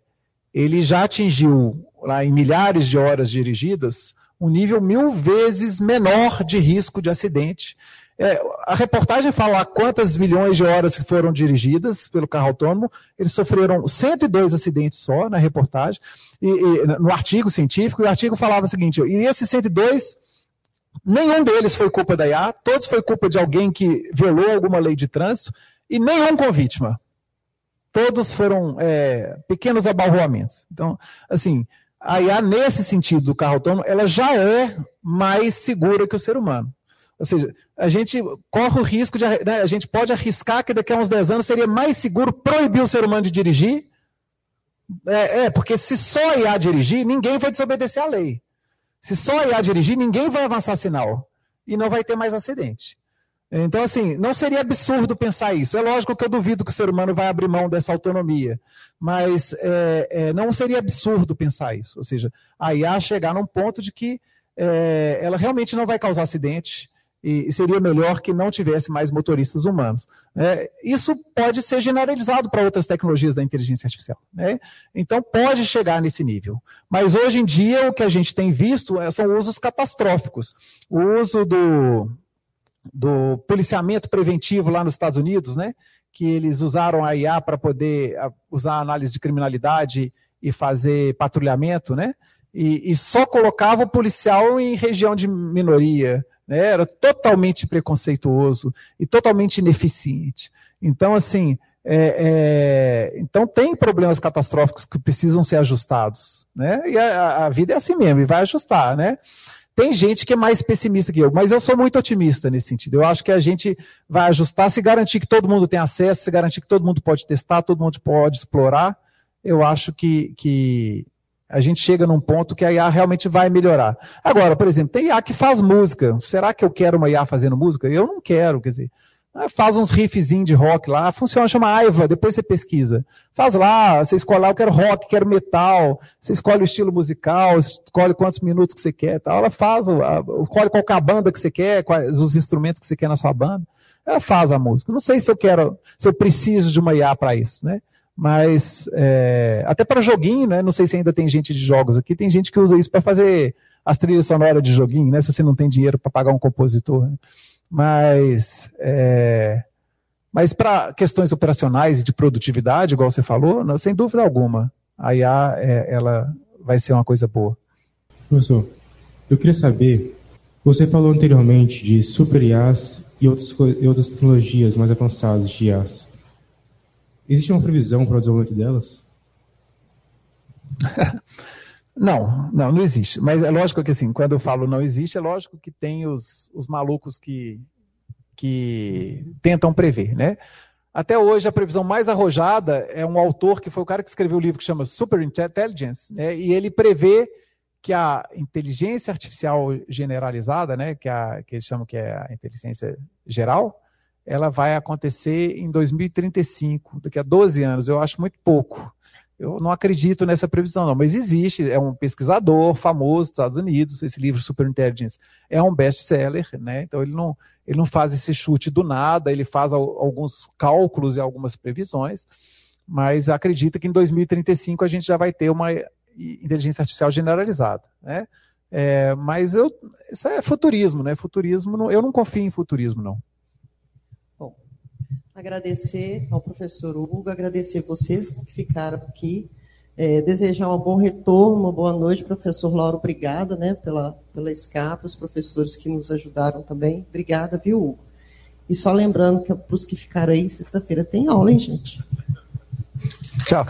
S2: ele já atingiu lá em milhares de horas dirigidas um nível mil vezes menor de risco de acidente é, a reportagem fala quantas milhões de horas foram dirigidas pelo carro autônomo. Eles sofreram 102 acidentes só na reportagem, e, e, no artigo científico. E o artigo falava o seguinte: e esses 102, nenhum deles foi culpa da IA, todos foi culpa de alguém que violou alguma lei de trânsito, e nenhum com vítima. Todos foram é, pequenos abalroamentos. Então, assim, a IA, nesse sentido do carro autônomo, ela já é mais segura que o ser humano. Ou seja, a gente corre o risco de. Né, a gente pode arriscar que daqui a uns 10 anos seria mais seguro proibir o ser humano de dirigir. É, é porque se só IA dirigir, ninguém vai desobedecer à lei. Se só IA dirigir, ninguém vai avançar sinal. E não vai ter mais acidente. Então, assim, não seria absurdo pensar isso. É lógico que eu duvido que o ser humano vai abrir mão dessa autonomia, mas é, é, não seria absurdo pensar isso. Ou seja, a IA chegar num ponto de que é, ela realmente não vai causar acidente, e, seria melhor que não tivesse mais motoristas humanos. É, isso pode ser generalizado para outras tecnologias da inteligência artificial. Né? Então, pode chegar nesse nível. Mas hoje em dia, o que a gente tem visto é, são usos catastróficos. O uso do, do policiamento preventivo lá nos Estados Unidos, né? que eles usaram a IA para poder usar a análise de criminalidade e fazer patrulhamento, né? E, e, só colocava o policial em região de minoria, né? era totalmente preconceituoso e totalmente ineficiente. Então, assim, é, é, então tem problemas catastróficos que precisam ser ajustados, né? E a, a, vida é assim mesmo, e vai ajustar, né? Tem gente que é mais pessimista que eu, mas eu sou muito otimista nesse sentido. Eu acho que a gente vai ajustar, se garantir que todo mundo tem acesso, se garantir que todo mundo pode testar, todo mundo pode explorar. Eu acho que, que a gente chega num ponto que a IA realmente vai melhorar. Agora, por exemplo, tem IA que faz música. Será que eu quero uma IA fazendo música? Eu não quero, quer dizer. Ah, faz uns riffzinhos de rock lá, funciona, chama Aiva, depois você pesquisa. Faz lá, você escolhe lá, eu quero rock, quero metal, você escolhe o estilo musical, escolhe quantos minutos que você quer, tal. ela faz, escolhe qual é a banda que você quer, quais os instrumentos que você quer na sua banda, ela faz a música. Não sei se eu quero, se eu preciso de uma IA para isso, né? Mas é, até para joguinho, né? Não sei se ainda tem gente de jogos aqui, tem gente que usa isso para fazer as trilhas sonoras de joguinho, né? Se você não tem dinheiro para pagar um compositor. Né? Mas, é, mas para questões operacionais e de produtividade, igual você falou, sem dúvida alguma, a IA é, ela vai ser uma coisa boa.
S7: Professor, eu queria saber, você falou anteriormente de super IAs e outras, e outras tecnologias mais avançadas de IAs. Existe uma previsão para o desenvolvimento delas?
S2: Não, não, não existe. Mas é lógico que assim, quando eu falo não existe, é lógico que tem os, os malucos que, que tentam prever, né? Até hoje, a previsão mais arrojada é um autor que foi o cara que escreveu o um livro que chama Super Intelligence, né? E ele prevê que a inteligência artificial generalizada, né, que, a, que eles chamam que é a inteligência geral, ela vai acontecer em 2035, daqui a 12 anos. Eu acho muito pouco. Eu não acredito nessa previsão, não, mas existe. É um pesquisador famoso dos Estados Unidos. Esse livro, Superintelligence, é um best-seller, né? Então ele não, ele não faz esse chute do nada, ele faz alguns cálculos e algumas previsões, mas acredita que em 2035 a gente já vai ter uma inteligência artificial generalizada, né? É, mas eu, isso é futurismo, né? Futurismo, eu não confio em futurismo, não
S1: agradecer ao professor Hugo, agradecer vocês que ficaram aqui, é, desejar um bom retorno, uma boa noite, professor Lauro, obrigada né, pela, pela escapa, os professores que nos ajudaram também, obrigada, viu, Hugo? E só lembrando que para os que ficaram aí, sexta-feira tem aula, hein, gente?
S2: Tchau.